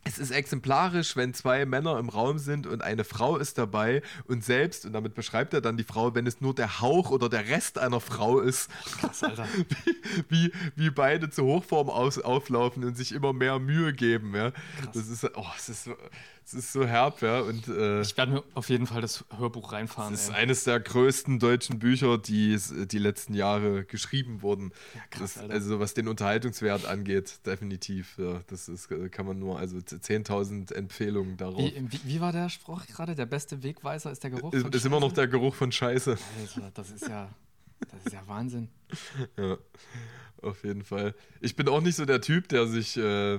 es ist exemplarisch, wenn zwei Männer im Raum sind und eine Frau ist dabei und selbst, und damit beschreibt er dann die Frau, wenn es nur der Hauch oder der Rest einer Frau ist, Krass, Alter. wie, wie beide zur Hochform aus, auflaufen und sich immer mehr Mühe geben. Ja? Das ist, oh, es ist so, es ist so herb, ja. Und äh, Ich werde mir auf jeden Fall das Hörbuch reinfahren. es ist ey. eines der größten deutschen Bücher, die es- die letzten Jahre geschrieben wurden. krass, das, also was den Unterhaltungswert angeht, definitiv. Ja, das ist, kann man nur, also 10.000 Empfehlungen darauf. Wie, wie, wie war der Spruch gerade? Der beste Wegweiser ist der Geruch Ist, von ist immer noch Scheiße? der Geruch von Scheiße. Alter, das ist ja, das ist ja Wahnsinn. Ja, auf jeden Fall. Ich bin auch nicht so der Typ, der sich äh,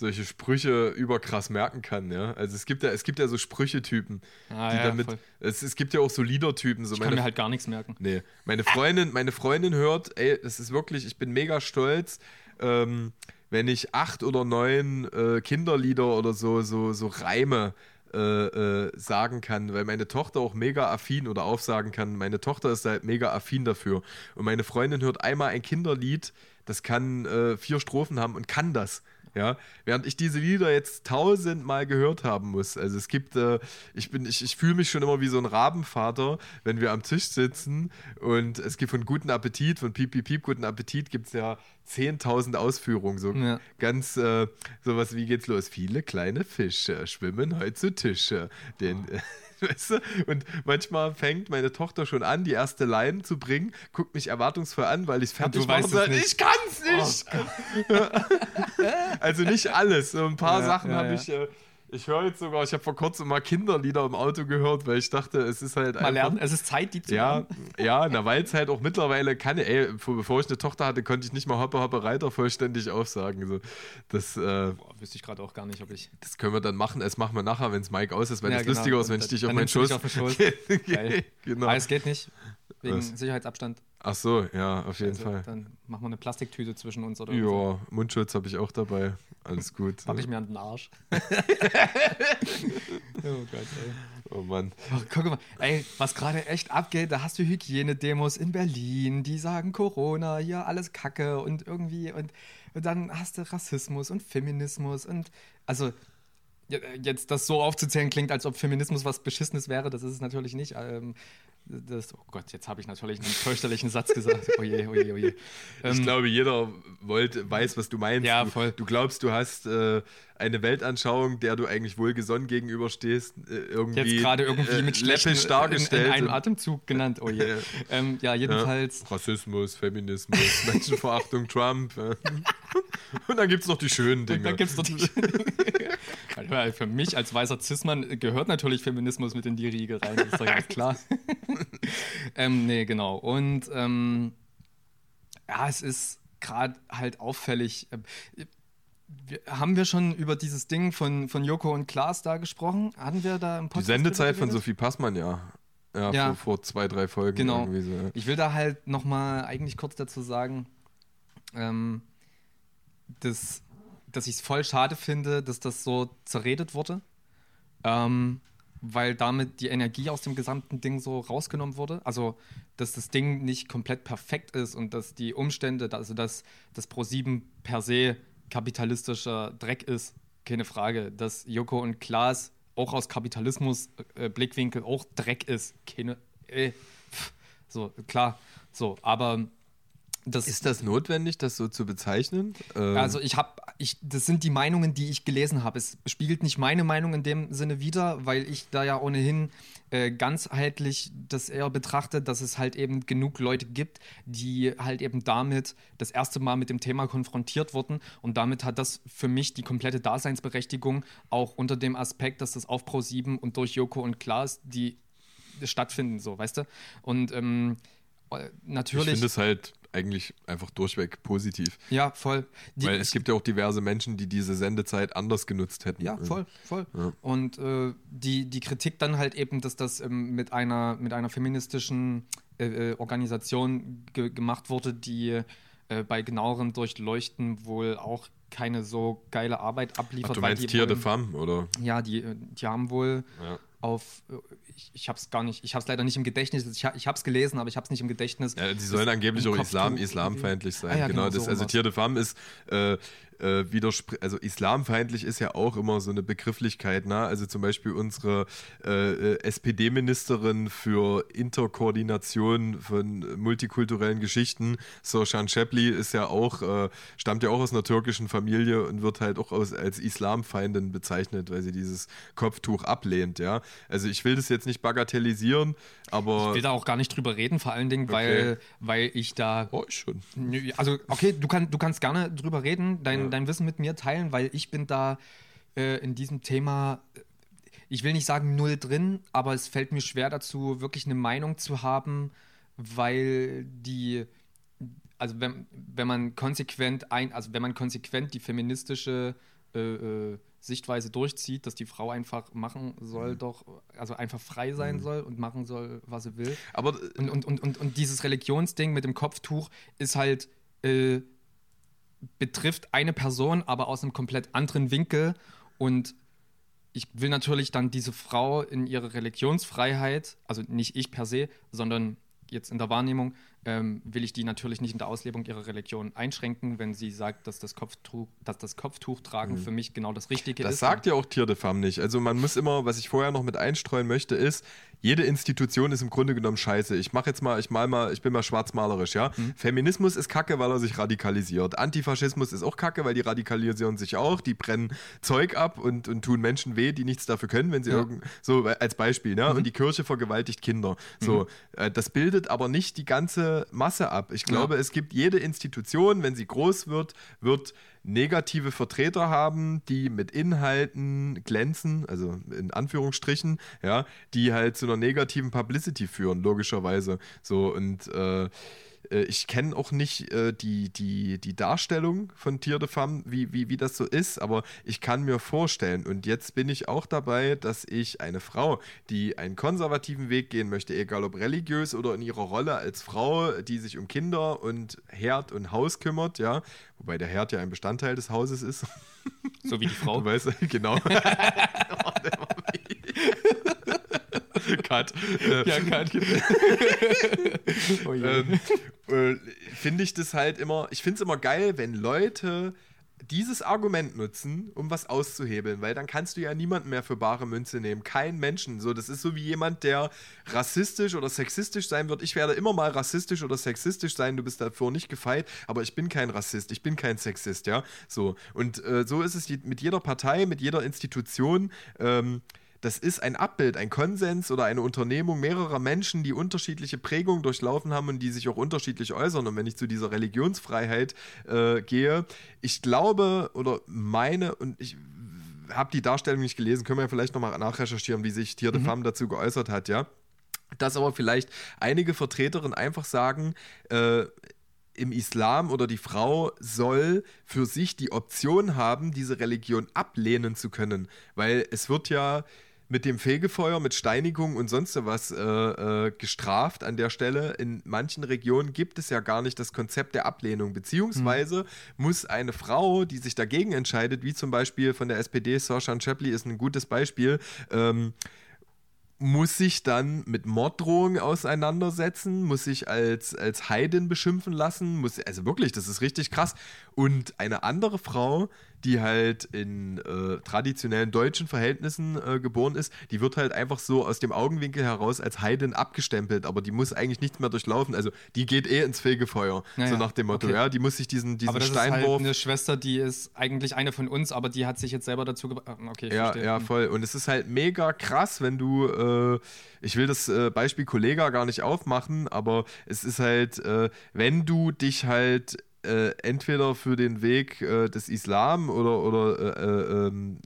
solche Sprüche überkrass merken kann, ja. Also es gibt ja, es gibt ja so Sprüchetypen, Ah, die ja, damit. voll. Es, es gibt ja auch so Liedertypen. So Ich kann mir halt gar nichts merken. Nee, meine Freundin, meine Freundin hört, ey, es ist wirklich, ich bin mega stolz, ähm, wenn ich acht oder neun äh, Kinderlieder oder so, so, so Reime äh, äh, sagen kann, weil meine Tochter auch mega affin oder aufsagen kann. Meine Tochter ist halt mega affin dafür. Und meine Freundin hört einmal ein Kinderlied, das kann äh, vier Strophen haben und kann das. Ja, während ich diese Lieder jetzt tausendmal gehört haben muss. Also es gibt, äh, ich bin, ich, ich fühle mich schon immer wie so ein Rabenvater, wenn wir am Tisch sitzen und es gibt von Guten Appetit, von Piep Piep Piep Guten Appetit gibt es ja 10.000 Ausführungen. So Ja. ganz äh, sowas wie geht's los? Viele kleine Fische schwimmen heute zu Tische. Den, weißt du? Und manchmal fängt meine Tochter schon an, die erste Line zu bringen, guckt mich erwartungsvoll an, weil ich fertig und es sagt, nicht. ich kann's nicht. also nicht alles. So ein paar Ja, Sachen ja, habe ja. ich. Äh, ich höre jetzt sogar, ich habe vor kurzem mal Kinderlieder im Auto gehört, weil ich dachte, es ist halt Mal einfach. lernen, es ist Zeit, die zu Ja, lernen. ja, na, weil es halt auch mittlerweile kann, ey, vor- bevor ich eine Tochter hatte, konnte ich nicht mal Hoppe Hoppe Reiter vollständig aufsagen. So. Das, äh, Boah, wüsste ich gerade auch gar nicht, ob ich. das können wir dann machen. Das machen wir nachher, wenn es Mike aus ist, weil Ja, das genau. lustiger aus, wenn ich dich auf meinen Schoß. auf Schoß. Geil. genau. Aber es geht nicht. Wegen Was? Sicherheitsabstand. Ach so, ja, auf jeden Also, Fall. Dann machen wir eine Plastiktüte zwischen uns oder so. Ja, Mundschutz habe ich auch dabei. Alles gut. Mach ich mir an den Arsch. oh Gott, ey. Oh Mann. Oh, guck mal, ey, was gerade echt abgeht, da hast du Hygienedemos in Berlin, die sagen Corona, hier alles Kacke und irgendwie und, und dann hast du Rassismus und Feminismus und also ja, jetzt das so aufzuzählen klingt, als ob Feminismus was Beschissenes wäre, das ist es natürlich nicht. Ähm, das, oh Gott, jetzt habe ich natürlich einen fürchterlichen Satz gesagt. Oje, oje, oje. Ich Ähm, glaube, jeder wollte, weiß, was du meinst. Ja, du, voll. Du glaubst, du hast äh, eine Weltanschauung, der du eigentlich wohlgesonnen gegenüberstehst. Äh, irgendwie, jetzt gerade irgendwie äh, mit läppisch in, dargestellt. in einem Und- Atemzug genannt. Oh je. Ja. ähm, ja, jedenfalls. Rassismus, Feminismus, Menschenverachtung, Trump. äh. Und dann gibt es noch die schönen Und Dinge. dann gibt's doch die. Weil Für mich als weißer Cis-Mann gehört natürlich Feminismus mit in die Riege rein, das ist doch ganz klar. ähm, nee, genau. Und ähm, ja, es ist gerade halt auffällig. Wir, haben wir schon über dieses Ding von, von Joko und Klaas da gesprochen? Hatten wir da im die Podcast Sendezeit drüber von? Sophie Passmann, ja. Ja, Ja. Vor, vor zwei, drei Folgen. Genau. So. ja. Ich will da halt nochmal eigentlich kurz dazu sagen, ähm, dass, dass ich es voll schade finde, dass das so zerredet wurde. Ähm, weil damit die Energie aus dem gesamten Ding so rausgenommen wurde. Also, dass das Ding nicht komplett perfekt ist und dass die Umstände, also dass das Pro7 per se kapitalistischer Dreck ist, keine Frage, dass Joko und Klaas auch aus Kapitalismus-Blickwinkel äh, auch Dreck ist. Keine, äh, so, klar. So, aber das, ist das notwendig, das so zu bezeichnen? Ähm also ich habe, ich, das sind die Meinungen, die ich gelesen habe. Es spiegelt nicht meine Meinung in dem Sinne wider, weil ich da ja ohnehin äh, ganzheitlich das eher betrachte, dass es halt eben genug Leute gibt, die halt eben damit das erste Mal mit dem Thema konfrontiert wurden und damit hat das für mich die komplette Daseinsberechtigung, auch unter dem Aspekt, dass das auf Pro 7 und durch Joko und Klaas die stattfinden, so, weißt du? Und ähm, natürlich. Ich finde es halt eigentlich einfach durchweg positiv. Ja, voll. Die, Weil es gibt ja auch diverse Menschen, die diese Sendezeit anders genutzt hätten. Ja, voll, voll. Ja. Und äh, die, die Kritik dann halt eben, dass das ähm, mit, einer, mit einer feministischen äh, äh Organisation ge gemacht wurde, die äh, bei genauerem Durchleuchten wohl auch keine so geile Arbeit abliefert. Ach, du meinst Tier de Femme, oder? Ja, die, äh, die haben wohl ja. auf äh, ich, ich habe es gar nicht, ich habe es leider nicht im Gedächtnis. Ich, ich habe es gelesen, aber ich habe es nicht im Gedächtnis. Ja, die sollen angeblich auch Islam, islamfeindlich sein. Ah, ja, genau, genau, das, so also Tier de Femme ist äh, äh, also islamfeindlich ist ja auch immer so eine Begrifflichkeit, ne? Also zum Beispiel unsere äh, äh SPD-Ministerin für Interkoordination von multikulturellen Geschichten, Soshan Shepli, ist ja auch, äh, stammt ja auch aus einer türkischen Familie und wird halt auch aus, als Islamfeindin bezeichnet, weil sie dieses Kopftuch ablehnt, ja. Also ich will das jetzt nicht bagatellisieren, aber. Ich will da auch gar nicht drüber reden, vor allen Dingen, okay. weil, weil ich da. Oh, schon. Also, okay, du, kann, du kannst gerne drüber reden. Dein, dein Wissen mit mir teilen, weil ich bin da äh, in diesem Thema, ich will nicht sagen null drin, aber es fällt mir schwer dazu, wirklich eine Meinung zu haben, weil die, also wenn, wenn man konsequent ein, also wenn man konsequent die feministische äh, äh, Sichtweise durchzieht, dass die Frau einfach machen soll, mhm. doch, also einfach frei sein mhm. soll und machen soll, was sie will. Aber und, und, und, und, und dieses Religionsding mit dem Kopftuch ist halt äh, betrifft eine Person, aber aus einem komplett anderen Winkel. Und ich will natürlich dann diese Frau in ihre Religionsfreiheit, also nicht ich per se, sondern jetzt in der Wahrnehmung, ähm, will ich die natürlich nicht in der Auslebung ihrer Religion einschränken, wenn sie sagt, dass das Kopftuch, dass das Kopftuchtragen mhm. für mich genau das Richtige das ist. Das sagt ja auch Tier de Femme nicht. Also man muss immer, was ich vorher noch mit einstreuen möchte, ist, jede Institution ist im Grunde genommen scheiße. Ich mache jetzt mal, ich mal mal, ich bin mal schwarzmalerisch, ja. Mhm. Feminismus ist kacke, weil er sich radikalisiert. Antifaschismus ist auch kacke, weil die radikalisieren sich auch, die brennen Zeug ab und, und tun Menschen weh, die nichts dafür können, wenn sie ja. irgend, so als Beispiel, ne? Mhm. Und die Kirche vergewaltigt Kinder. So, mhm. äh, das bildet aber nicht die ganze Masse ab. Ich glaube, ja. es gibt jede Institution, wenn sie groß wird, wird negative Vertreter haben, die mit Inhalten glänzen, also in Anführungsstrichen, ja, die halt zu einer negativen Publicity führen, logischerweise. So und äh, äh, ich kenne auch nicht äh, die, die, die Darstellung von Tier de Femme, wie, wie, wie das so ist, aber ich kann mir vorstellen, und jetzt bin ich auch dabei, dass ich eine Frau, die einen konservativen Weg gehen möchte, egal ob religiös oder in ihrer Rolle als Frau, die sich um Kinder und Herd und Haus kümmert, ja, wobei der Herd ja ein Bestandteil des Hauses ist. So wie die Frau. Du weißt, genau. Cut. Äh, ja, Cut. oh ähm, äh, finde ich das halt immer, ich finde es immer geil, wenn Leute dieses Argument nutzen, um was auszuhebeln, weil dann kannst du ja niemanden mehr für bare Münze nehmen. Kein Menschen. So, das ist so wie jemand, der rassistisch oder sexistisch sein wird. Ich werde immer mal rassistisch oder sexistisch sein, du bist dafür nicht gefeit, aber ich bin kein Rassist, ich bin kein Sexist, ja. So. Und äh, so ist es mit jeder Partei, mit jeder Institution. Ähm, das ist ein Abbild, ein Konsens oder eine Unternehmung mehrerer Menschen, die unterschiedliche Prägungen durchlaufen haben und die sich auch unterschiedlich äußern. Und wenn ich zu dieser Religionsfreiheit äh, gehe, ich glaube oder meine, und ich habe die Darstellung nicht gelesen, können wir ja vielleicht nochmal nachrecherchieren, wie sich Tier de mhm. Femme dazu geäußert hat, ja. Dass aber vielleicht einige Vertreterinnen einfach sagen, äh, im Islam oder die Frau soll für sich die Option haben, diese Religion ablehnen zu können. Weil es wird ja mit dem Fegefeuer, mit Steinigung und sonst was äh, äh, gestraft an der Stelle. In manchen Regionen gibt es ja gar nicht das Konzept der Ablehnung, beziehungsweise mhm. muss eine Frau, die sich dagegen entscheidet, wie zum Beispiel von der SPD, Soshan Chapley ist ein gutes Beispiel, ähm, muss sich dann mit Morddrohungen auseinandersetzen, muss sich als, als Heidin beschimpfen lassen, muss, also wirklich, das ist richtig krass. Und eine andere Frau, die halt in äh, traditionellen deutschen Verhältnissen äh, geboren ist, die wird halt einfach so aus dem Augenwinkel heraus als Heidin abgestempelt, aber die muss eigentlich nichts mehr durchlaufen. Also die geht eh ins Fegefeuer, Naja, so nach dem Motto. okay. Ja, die muss sich diesen, diesen aber das ist halt Steinwurf. eine Schwester, die ist eigentlich eine von uns, aber die hat sich jetzt selber dazu gebracht. Okay, ich Ja, verstehe. ja, Hm. voll. Und es ist halt mega krass, wenn du, äh, ich will das äh, Beispiel Kollega gar nicht aufmachen, aber es ist halt, äh, wenn du dich halt äh, entweder für den Weg äh, des Islam oder, oder äh, äh, ähm,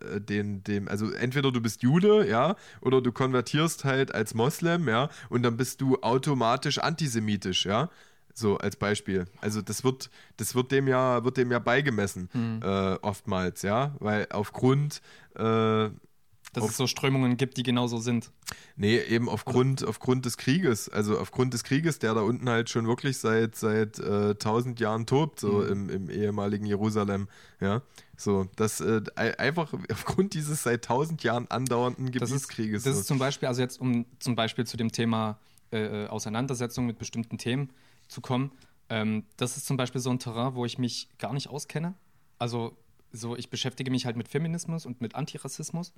äh, den, dem, also entweder du bist Jude, ja, oder du konvertierst halt als Moslem, ja, und dann bist du automatisch antisemitisch, ja. So als Beispiel. Also das wird, das wird dem ja, wird dem ja beigemessen, äh, oftmals, ja, weil aufgrund, Dass es so Strömungen gibt, die genauso sind. nee, eben aufgrund, aufgrund des Krieges, also aufgrund des Krieges, der da unten halt schon wirklich seit seit äh, tausend Jahren tobt, so im, im ehemaligen Jerusalem, ja. So, das äh, ei- einfach aufgrund dieses seit tausend Jahren andauernden Das ist, Gebietskrieges. das ist zum Beispiel, also jetzt um zum Beispiel zu dem Thema äh, äh, Auseinandersetzung mit bestimmten Themen zu kommen, ähm, das ist zum Beispiel so ein Terrain, wo ich mich gar nicht auskenne. Also so, ich beschäftige mich halt mit Feminismus und mit Antirassismus.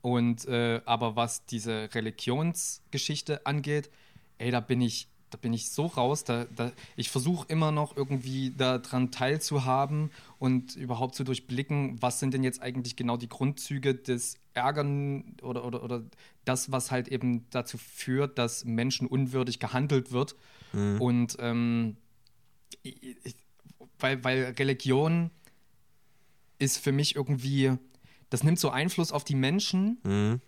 Und äh, aber was diese Religionsgeschichte angeht, ey, da bin ich, da bin ich so raus. Da, da, ich versuche immer noch irgendwie daran teilzuhaben und überhaupt zu durchblicken, was sind denn jetzt eigentlich genau die Grundzüge des Ärgern oder, oder, oder das, was halt eben dazu führt, dass Menschen unwürdig gehandelt wird. Und ähm, ich, weil, weil Religion ist für mich irgendwie, das nimmt so Einfluss auf die Menschen, Mhm.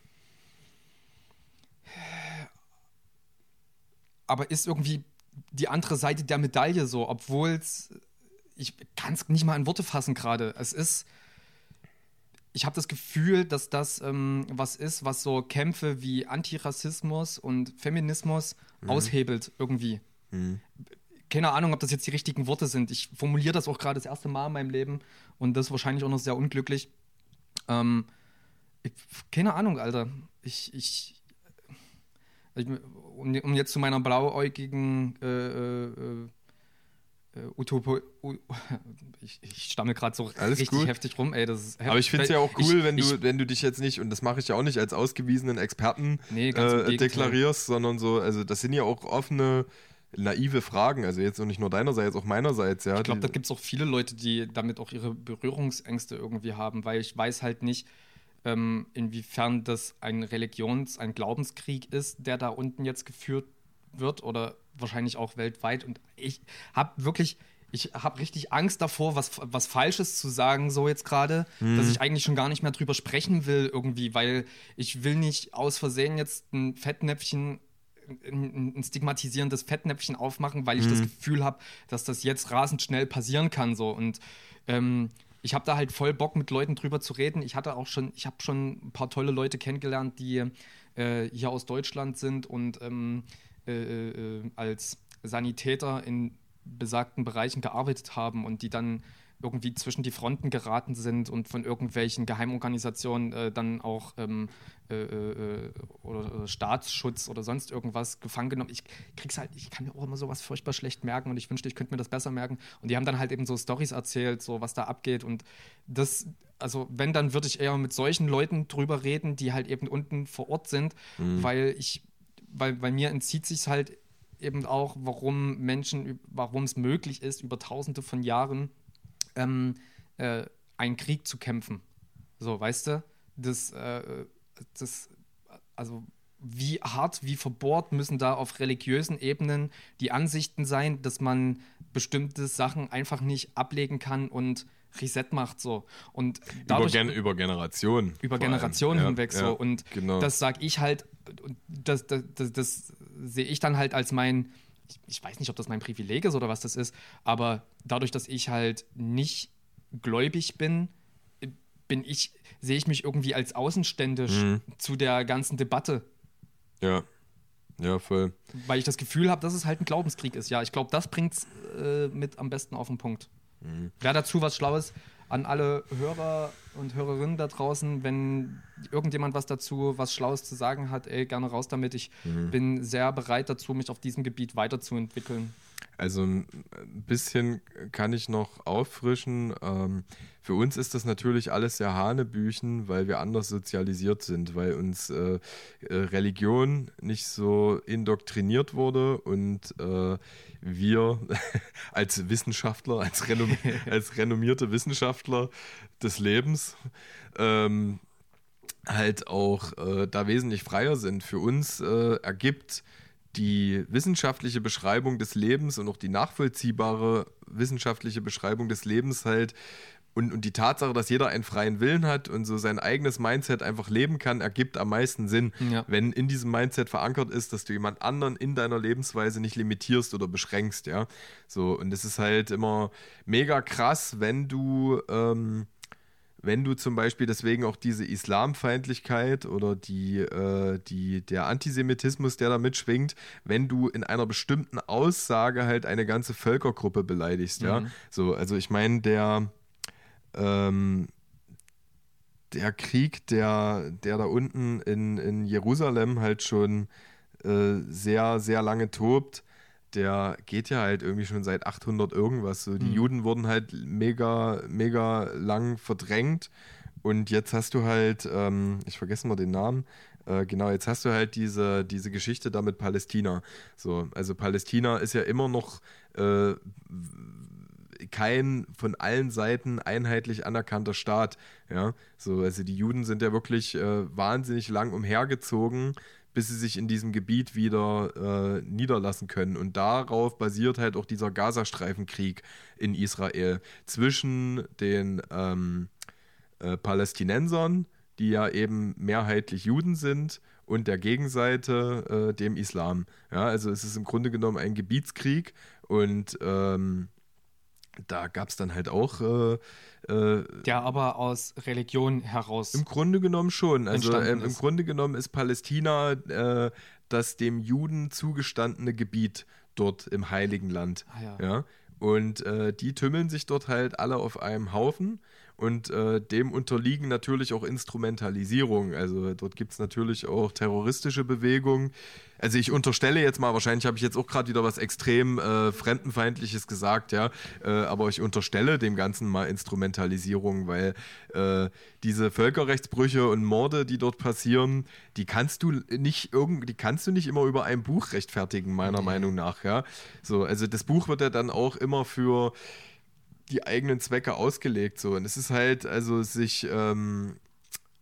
aber ist irgendwie die andere Seite der Medaille so, obwohl es, ich kann es nicht mal in Worte fassen gerade. Es ist, ich habe das Gefühl, dass das ähm, was ist, was so Kämpfe wie Antirassismus und Feminismus aushebelt irgendwie. Keine Ahnung, ob das jetzt die richtigen Worte sind. Ich formuliere das auch gerade das erste Mal in meinem Leben und das wahrscheinlich auch noch sehr unglücklich. Ähm, ich, keine Ahnung, Alter. Ich, ich, ich um, um jetzt zu meiner blauäugigen äh, äh, äh, Utopo, u, ich, ich stamme gerade so Alles richtig gut. heftig rum, ey. Das ist Aber ich finde es ja auch cool, ich, wenn, du, ich, wenn du dich jetzt nicht, und das mache ich ja auch nicht als ausgewiesenen Experten Nee, äh, deklarierst, sondern so, also das sind ja auch offene, naive Fragen, also jetzt auch nicht nur deinerseits, auch meinerseits, ja. Ich glaube, da gibt es auch viele Leute, die damit auch ihre Berührungsängste irgendwie haben, weil ich weiß halt nicht, ähm, inwiefern das ein Religions-, ein Glaubenskrieg ist, der da unten jetzt geführt wird oder wahrscheinlich auch weltweit. Und ich habe wirklich, ich habe richtig Angst davor, was, was Falsches zu sagen, so jetzt gerade, dass ich eigentlich schon gar nicht mehr drüber sprechen will irgendwie, weil ich will nicht aus Versehen jetzt ein Fettnäpfchen ein, ein stigmatisierendes Fettnäpfchen aufmachen, weil ich das Gefühl habe, dass das jetzt rasend schnell passieren kann. So. Und ähm, ich habe da halt voll Bock, mit Leuten drüber zu reden. Ich hatte auch schon, ich habe schon ein paar tolle Leute kennengelernt, die äh, hier aus Deutschland sind und ähm, äh, äh, als Sanitäter in besagten Bereichen gearbeitet haben und die dann irgendwie zwischen die Fronten geraten sind und von irgendwelchen Geheimorganisationen äh, dann auch ähm, äh, äh, oder, oder Staatsschutz oder sonst irgendwas gefangen genommen. Ich krieg's halt, ich kann mir auch immer sowas furchtbar schlecht merken und ich wünschte, ich könnte mir das besser merken. Und die haben dann halt eben so Stories erzählt, so was da abgeht. Und das, also wenn, dann würde ich eher mit solchen Leuten drüber reden, die halt eben unten vor Ort sind, weil ich, weil bei mir entzieht sich halt eben auch, warum Menschen, warum es möglich ist, über tausende von Jahren ähm, äh, einen Krieg zu kämpfen. So, weißt du? Das, äh, das, also wie hart, wie verbohrt müssen da auf religiösen Ebenen die Ansichten sein, dass man bestimmte Sachen einfach nicht ablegen kann und Reset macht so. Und über, dadurch, Gen über Generationen. über allem. Generationen Ja, hinweg ja, so. Und genau. das sage ich halt, das, das, das, das sehe ich dann halt als mein, ich, ich weiß nicht, ob das mein Privileg ist oder was das ist, aber dadurch, dass ich halt nicht gläubig bin, bin ich, sehe ich mich irgendwie als außenständisch Mhm. zu der ganzen Debatte. ja. ja, voll. Weil ich das Gefühl habe, dass es halt ein Glaubenskrieg ist. Ja, ich glaube, das bringt es äh, mit am besten auf den Punkt. Mhm. Wer dazu was Schlaues an alle Hörer und Hörerinnen da draußen, wenn irgendjemand was dazu, was Schlaues zu sagen hat, ey, gerne raus damit. Ich Mhm. bin sehr bereit dazu, mich auf diesem Gebiet weiterzuentwickeln. Also ein bisschen kann ich noch auffrischen. Ähm, für uns ist das natürlich alles sehr Hanebüchen, weil wir anders sozialisiert sind, weil uns äh, äh Religion nicht so indoktriniert wurde und äh, wir als Wissenschaftler, als, renom als renommierte Wissenschaftler des Lebens ähm, halt auch da wesentlich freier sind. Für uns äh, ergibt die wissenschaftliche Beschreibung des Lebens und auch die nachvollziehbare wissenschaftliche Beschreibung des Lebens halt und, und die Tatsache, dass jeder einen freien Willen hat und so sein eigenes Mindset einfach leben kann, ergibt am meisten Sinn, ja. wenn in diesem Mindset verankert ist, dass du jemand anderen in deiner Lebensweise nicht limitierst oder beschränkst, ja. So, und es ist halt immer mega krass, wenn du ähm, wenn du zum Beispiel deswegen auch diese Islamfeindlichkeit oder die, äh, die, der Antisemitismus, der da mitschwingt, wenn du in einer bestimmten Aussage halt eine ganze Völkergruppe beleidigst, mhm. ja. So, also ich meine, der, ähm, der Krieg, der, der da unten in, in Jerusalem halt schon äh, sehr, sehr lange tobt, der geht ja halt irgendwie schon seit 800 irgendwas. So, die mhm. Juden wurden halt mega, mega lang verdrängt. Und jetzt hast du halt, ähm, ich vergesse mal den Namen, äh, genau, jetzt hast du halt diese, diese Geschichte da mit Palästina. So, also Palästina ist ja immer noch äh, kein von allen Seiten einheitlich anerkannter Staat. Ja, so, also die Juden sind ja wirklich äh, wahnsinnig lang umhergezogen bis sie sich in diesem Gebiet wieder äh, niederlassen können. Und darauf basiert halt auch dieser Gazastreifenkrieg in Israel zwischen den ähm, äh, Palästinensern, die ja eben mehrheitlich Juden sind, und der Gegenseite, äh, dem Islam. Ja, also es ist im Grunde genommen ein Gebietskrieg und ähm, da gab es dann halt auch. Äh, äh, ja, aber aus Religion heraus. Im Grunde genommen schon. Also ähm, im Grunde genommen ist Palästina äh, das dem Juden zugestandene Gebiet dort im Heiligen Land. Ah, ja. ja. Und äh, die tümmeln sich dort halt alle auf einem Haufen und äh, dem unterliegen natürlich auch Instrumentalisierungen. Also dort gibt es natürlich auch terroristische Bewegungen. Also ich unterstelle jetzt mal, wahrscheinlich habe ich jetzt auch gerade wieder was extrem äh, Fremdenfeindliches gesagt, ja, äh, aber ich unterstelle dem Ganzen mal Instrumentalisierung, weil äh, diese Völkerrechtsbrüche und Morde, die dort passieren, die kannst du nicht irgend, die kannst du nicht immer über ein Buch rechtfertigen, meiner mhm. Meinung nach, ja. So, also das Buch wird ja dann auch immer für die eigenen Zwecke ausgelegt. So. Und es ist halt, also sich ähm,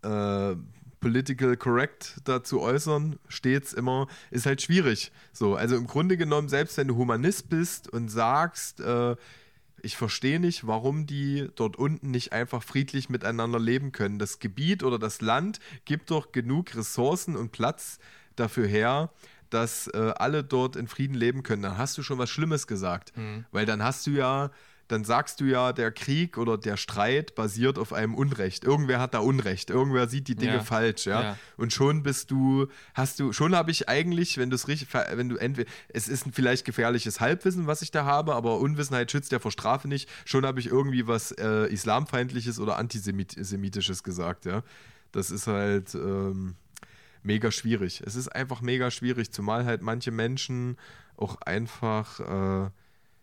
äh, political correct dazu äußern, stets immer, ist halt schwierig. So, also im Grunde genommen, selbst wenn du Humanist bist und sagst, äh, ich verstehe nicht, warum die dort unten nicht einfach friedlich miteinander leben können. Das Gebiet oder das Land gibt doch genug Ressourcen und Platz dafür her, dass äh, alle dort in Frieden leben können. Dann hast du schon was Schlimmes gesagt. Mhm. Weil dann hast du ja dann sagst du ja, der Krieg oder der Streit basiert auf einem Unrecht. Irgendwer hat da Unrecht, irgendwer sieht die Dinge ja. falsch, ja? ja? Und schon bist du, hast du, schon habe ich eigentlich, wenn du es richtig, wenn du entweder, es ist ein vielleicht gefährliches Halbwissen, was ich da habe, aber Unwissenheit schützt ja vor Strafe nicht. Schon habe ich irgendwie was äh, Islamfeindliches oder Antisemitisches gesagt, ja. Das ist halt ähm, mega schwierig. Es ist einfach mega schwierig, zumal halt manche Menschen auch einfach äh,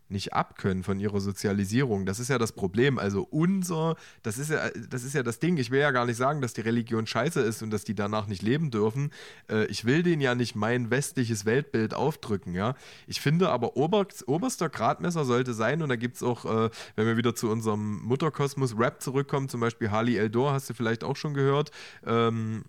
nicht abkönnen von ihrer Sozialisierung. Das ist ja das Problem. Also unser, das ist ja, das ist ja das Ding. Ich will ja gar nicht sagen, dass die Religion scheiße ist und dass die danach nicht leben dürfen. Äh, ich will denen ja nicht mein westliches Weltbild aufdrücken, ja. Ich finde aber ober, oberster Gradmesser sollte sein, und da gibt es auch, äh, wenn wir wieder zu unserem Mutterkosmos Rap zurückkommen, zum Beispiel Harley Eldor, hast du vielleicht auch schon gehört. Ähm,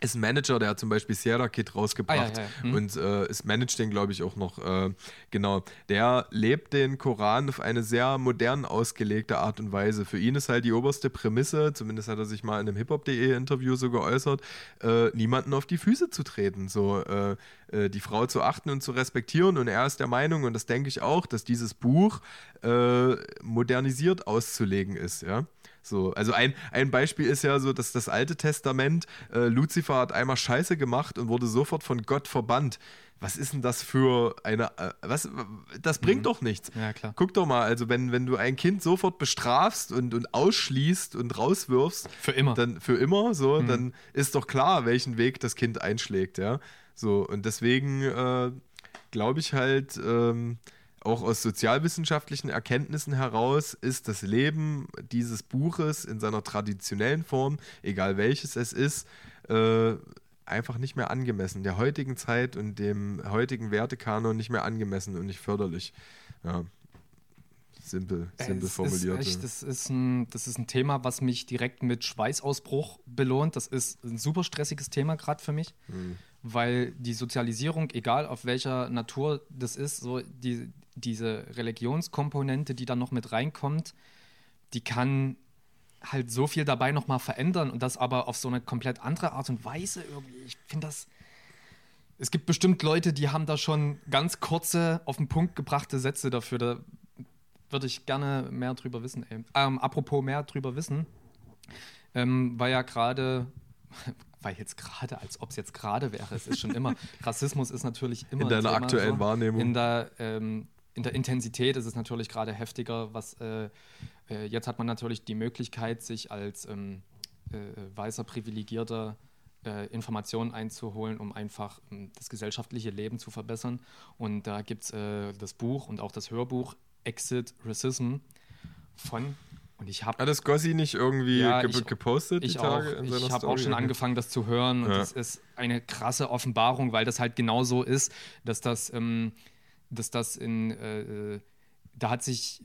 ist ein Manager, der hat zum Beispiel Sierra Kid rausgebracht ah, ja, ja. Hm. und äh, ist managt den, glaube ich, auch noch. Äh, genau. Der lebt den Koran auf eine sehr modern ausgelegte Art und Weise. Für ihn ist halt die oberste Prämisse, zumindest hat er sich mal in einem hiphop.de Interview so geäußert, äh, niemanden auf die Füße zu treten, so äh, äh, die Frau zu achten und zu respektieren. Und er ist der Meinung, und das denke ich auch, dass dieses Buch äh, modernisiert auszulegen ist, ja. So, also ein, ein Beispiel ist ja so, dass das Alte Testament, äh, Luzifer hat einmal Scheiße gemacht und wurde sofort von Gott verbannt. Was ist denn das für eine, äh, was, das bringt mhm. doch nichts. Ja, klar. Guck doch mal, also wenn, wenn du ein Kind sofort bestrafst und, und ausschließt und rauswirfst. Für immer. Dann, für immer, so, mhm. dann ist doch klar, welchen Weg das Kind einschlägt, ja. So, und deswegen äh, glaube ich halt, ähm, auch aus sozialwissenschaftlichen Erkenntnissen heraus ist das Leben dieses Buches in seiner traditionellen Form, egal welches es ist, äh, einfach nicht mehr angemessen. Der heutigen Zeit und dem heutigen Wertekanon nicht mehr angemessen und nicht förderlich. Ja. Simpel, simpel formuliert. Das, ist ein, das ist ein Thema, was mich direkt mit Schweißausbruch belohnt. Das ist ein super stressiges Thema gerade für mich, mhm. weil die Sozialisierung, egal auf welcher Natur das ist, so die, diese Religionskomponente, die da noch mit reinkommt, die kann halt so viel dabei nochmal verändern und das aber auf so eine komplett andere Art und Weise irgendwie. Ich finde das. Es gibt bestimmt Leute, die haben da schon ganz kurze, auf den Punkt gebrachte Sätze dafür. Da würde ich gerne mehr drüber wissen. Ähm, apropos mehr drüber wissen, ähm, weil ja gerade, weil jetzt gerade, als ob es jetzt gerade wäre, es ist schon immer, Rassismus ist natürlich immer. In deiner aktuellen so. Wahrnehmung. In der, ähm, in der Intensität ist es natürlich gerade heftiger, was äh, äh, jetzt hat man natürlich die Möglichkeit, sich als ähm, äh, weißer, privilegierter äh, Informationen einzuholen, um einfach ähm, das gesellschaftliche Leben zu verbessern. Und da gibt es äh, das Buch und auch das Hörbuch Exit Racism von und ich habe. Hat das Gossi nicht irgendwie ja, ge ich, gepostet ich auch, Ich habe auch schon angefangen, das zu hören. Und ja. das ist eine krasse Offenbarung, weil das halt genau so ist, dass das, ähm, dass das in. Äh, da hat sich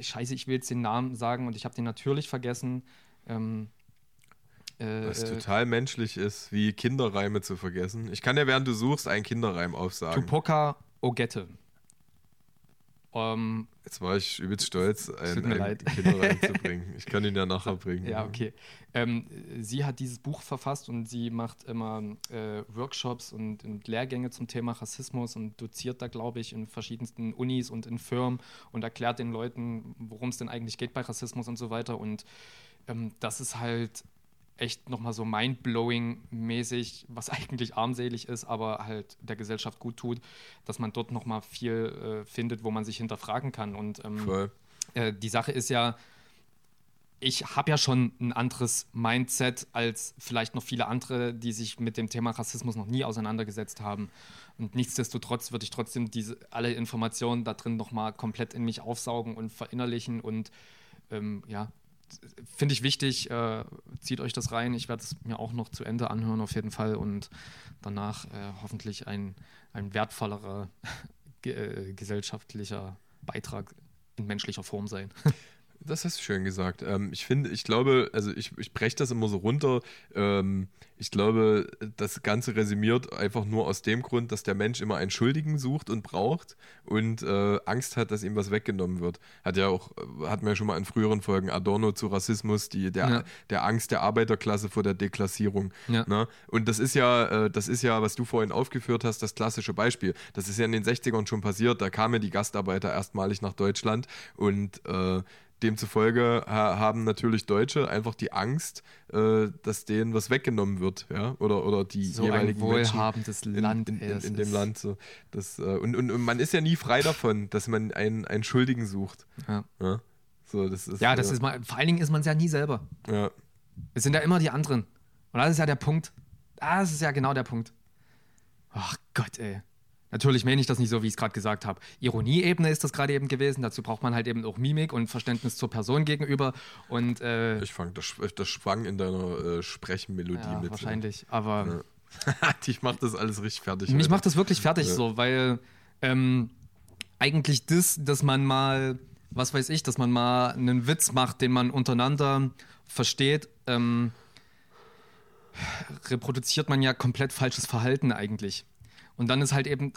Scheiße, ich will jetzt den Namen sagen und ich habe den natürlich vergessen. Ähm, äh, Was total menschlich ist, wie Kinderreime zu vergessen. Ich kann ja, während du suchst, einen Kinderreim aufsagen. Tupoka Ogette. Um, ähm, Jetzt war ich übelst stolz, einen, einen Kinderreim zu bringen. Ich kann ihn ja nachher bringen. Ja, okay. Ähm, sie hat dieses Buch verfasst und sie macht immer äh, Workshops und, und, Lehrgänge zum Thema Rassismus und doziert da, glaube ich, in verschiedensten Unis und in Firmen und erklärt den Leuten, worum es denn eigentlich geht bei Rassismus und so weiter. Und ähm, das ist halt echt nochmal so mindblowing-mäßig, was eigentlich armselig ist, aber halt der Gesellschaft gut tut, dass man dort nochmal viel äh, findet, wo man sich hinterfragen kann. Und ähm, äh, die Sache ist ja, ich habe ja schon ein anderes Mindset als vielleicht noch viele andere, die sich mit dem Thema Rassismus noch nie auseinandergesetzt haben. Und nichtsdestotrotz würde ich trotzdem diese, alle Informationen da drin nochmal komplett in mich aufsaugen und verinnerlichen und ähm, ja, finde ich wichtig. Äh, zieht euch das rein. Ich werde es mir auch noch zu Ende anhören, auf jeden Fall. Und danach äh, hoffentlich ein, ein wertvollerer äh, gesellschaftlicher Beitrag in menschlicher Form sein. Das hast du schön gesagt. Ähm, ich finde, ich glaube, also ich, ich breche das immer so runter. Ähm, ich glaube, das Ganze resümiert einfach nur aus dem Grund, dass der Mensch immer einen Schuldigen sucht und braucht und äh, Angst hat, dass ihm was weggenommen wird. Hat ja auch, hatten wir ja schon mal in früheren Folgen Adorno zu Rassismus, die, der, ja. der Angst der Arbeiterklasse vor der Deklassierung. Ja. Ne? Und das ist ja, äh, das ist ja, was du vorhin aufgeführt hast, das klassische Beispiel. Das ist ja in den 60ern schon passiert. Da kamen die Gastarbeiter erstmalig nach Deutschland und äh, Demzufolge ha haben natürlich Deutsche einfach die Angst, äh, dass denen was weggenommen wird, ja, oder, oder die so jeweiligen ein wohlhabendes Menschen Land in, in, in, in dem Land. So. Das, äh, und, und, und, man ist ja nie frei davon, dass man einen, einen Schuldigen sucht. Ja. ja? So, das ist, ja, das äh, ist mal, vor allen Dingen ist man es ja nie selber. Ja. Es sind ja immer die anderen. Und das ist ja der Punkt. Das ist ja genau der Punkt. Ach Gott, ey. Natürlich meine ich das nicht so, wie ich es gerade gesagt habe. Ironieebene ist das gerade eben gewesen. Dazu braucht man halt eben auch Mimik und Verständnis zur Person gegenüber. Und, äh, ich fand, das, das schwang in deiner äh, Sprechenmelodie ja, mit. Wahrscheinlich, aber. Ja. ich mache das alles richtig fertig. Mich macht das wirklich fertig ja. so, weil ähm, eigentlich das, dass man mal, was weiß ich, dass man mal einen Witz macht, den man untereinander versteht, ähm, reproduziert man ja komplett falsches Verhalten eigentlich. Und dann ist halt eben,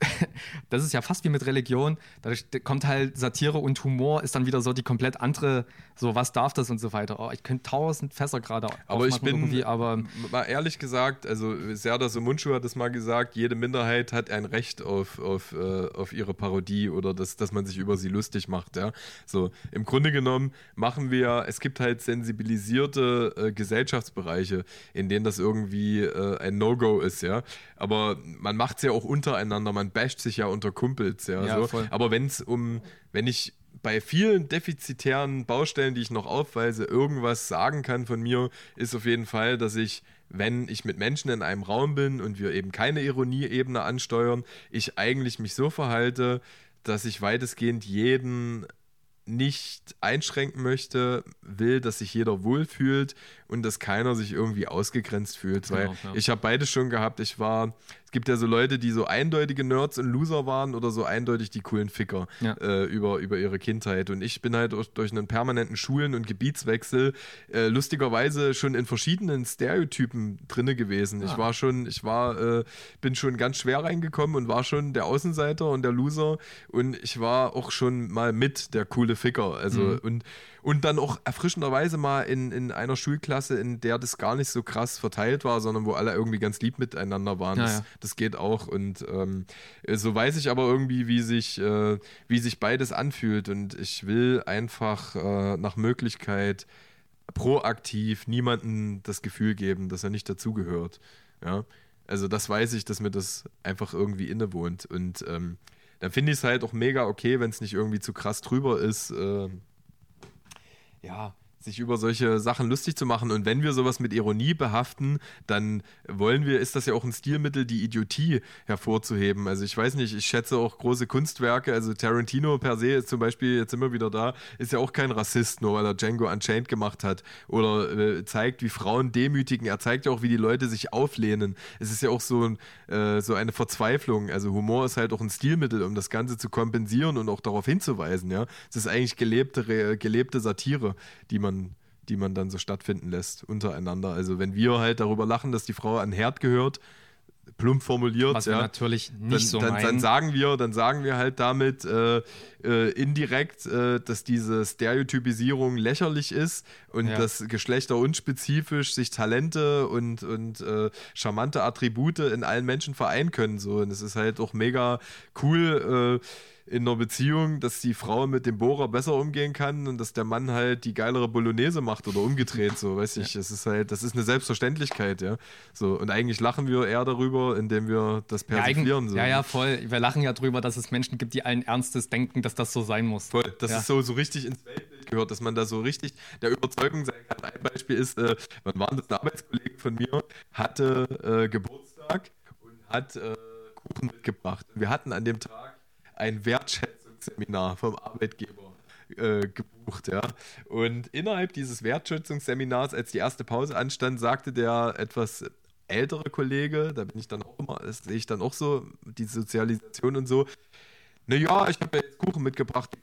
das ist ja fast wie mit Religion, da kommt halt Satire und Humor, ist dann wieder so die komplett andere, so was darf das und so weiter. Oh, ich könnte tausend Fässer gerade Aber ich bin, aber mal ehrlich gesagt, also Serda Mundschuh hat das mal gesagt, jede Minderheit hat ein Recht auf, auf, äh, auf ihre Parodie oder das, dass man sich über sie lustig macht. Ja? So, im Grunde genommen machen wir, es gibt halt sensibilisierte äh, Gesellschaftsbereiche, in denen das irgendwie äh, ein No-Go ist, ja. Aber man macht es ja auch untereinander, man basht sich ja unter Kumpels, ja. ja so. Aber wenn es um, wenn ich bei vielen defizitären Baustellen, die ich noch aufweise, irgendwas sagen kann von mir, ist auf jeden Fall, dass ich, wenn ich mit Menschen in einem Raum bin und wir eben keine Ironieebene ansteuern, ich eigentlich mich so verhalte, dass ich weitestgehend jeden nicht einschränken möchte, will, dass sich jeder wohlfühlt und dass keiner sich irgendwie ausgegrenzt fühlt. Genau, Weil ja. ich habe beides schon gehabt. Ich war, es gibt ja so Leute, die so eindeutige Nerds und Loser waren oder so eindeutig die coolen Ficker ja. äh, über, über ihre Kindheit. Und ich bin halt durch, durch einen permanenten Schulen- und Gebietswechsel äh, lustigerweise schon in verschiedenen Stereotypen drinne gewesen. Ja. Ich ah. war schon, ich war, äh, bin schon ganz schwer reingekommen und war schon der Außenseiter und der Loser. Und ich war auch schon mal mit der coole Ficker. Also mhm. und, und dann auch erfrischenderweise mal in, in einer Schulklasse, in der das gar nicht so krass verteilt war, sondern wo alle irgendwie ganz lieb miteinander waren. Ja, das, ja. das, geht auch. Und ähm, so weiß ich aber irgendwie, wie sich, äh, wie sich beides anfühlt. Und ich will einfach äh, nach Möglichkeit proaktiv niemandem das Gefühl geben, dass er nicht dazugehört. Ja. Also das weiß ich, dass mir das einfach irgendwie innewohnt. Und ähm, dann finde ich es halt auch mega okay, wenn es nicht irgendwie zu krass drüber ist. Äh, ja, sich über solche Sachen lustig zu machen. Und wenn wir sowas mit Ironie behaften, dann wollen wir, ist das ja auch ein Stilmittel, die Idiotie hervorzuheben. Also ich weiß nicht, ich schätze auch große Kunstwerke. Also Tarantino per se ist zum Beispiel, jetzt immer wieder da, ist ja auch kein Rassist, nur weil er Django Unchained gemacht hat. Oder äh, zeigt, wie Frauen demütigen. Er zeigt ja auch, wie die Leute sich auflehnen. Es ist ja auch so, ein, äh, so eine Verzweiflung. Also Humor ist halt auch ein Stilmittel, um das Ganze zu kompensieren und auch darauf hinzuweisen. Ja, Es ist eigentlich gelebte, gelebte Satire, die man man, die man dann so stattfinden lässt untereinander. Also wenn wir halt darüber lachen, dass die Frau an Herd gehört, plump formuliert, Was ja, natürlich nicht dann, so dann, dann, sagen wir, dann sagen wir halt damit äh, äh, indirekt, äh, dass diese Stereotypisierung lächerlich ist und ja. dass Geschlechter unspezifisch sich Talente und, und äh, charmante Attribute in allen Menschen vereinen können. So. Und es ist halt auch mega cool äh, in einer Beziehung, dass die Frau mit dem Bohrer besser umgehen kann und dass der Mann halt die geilere Bolognese macht oder umgedreht, so weiß ich. Es ist halt, das ist eine Selbstverständlichkeit, ja. So, und eigentlich lachen wir eher darüber, indem wir das persiflieren. Ja, so. ja, ja, voll. Wir lachen ja darüber, dass es Menschen gibt, die allen Ernstes denken, dass das so sein muss. Voll. Das ja. ist so, so richtig ins Weltbild gehört, dass man da so richtig der Überzeugung sein kann. Ein Beispiel ist, äh, wann war das? Ein Arbeitskollege von mir hatte äh, Geburtstag und hat äh, Kuchen mitgebracht. Wir hatten an dem Tag ein Wertschätzungsseminar vom Arbeitgeber äh, gebucht, ja. Und innerhalb dieses Wertschätzungsseminars, als die erste Pause anstand, sagte der etwas ältere Kollege, da bin ich dann auch immer, das sehe ich dann auch so, die Sozialisation und so, naja, ich habe ja jetzt Kuchen mitgebracht,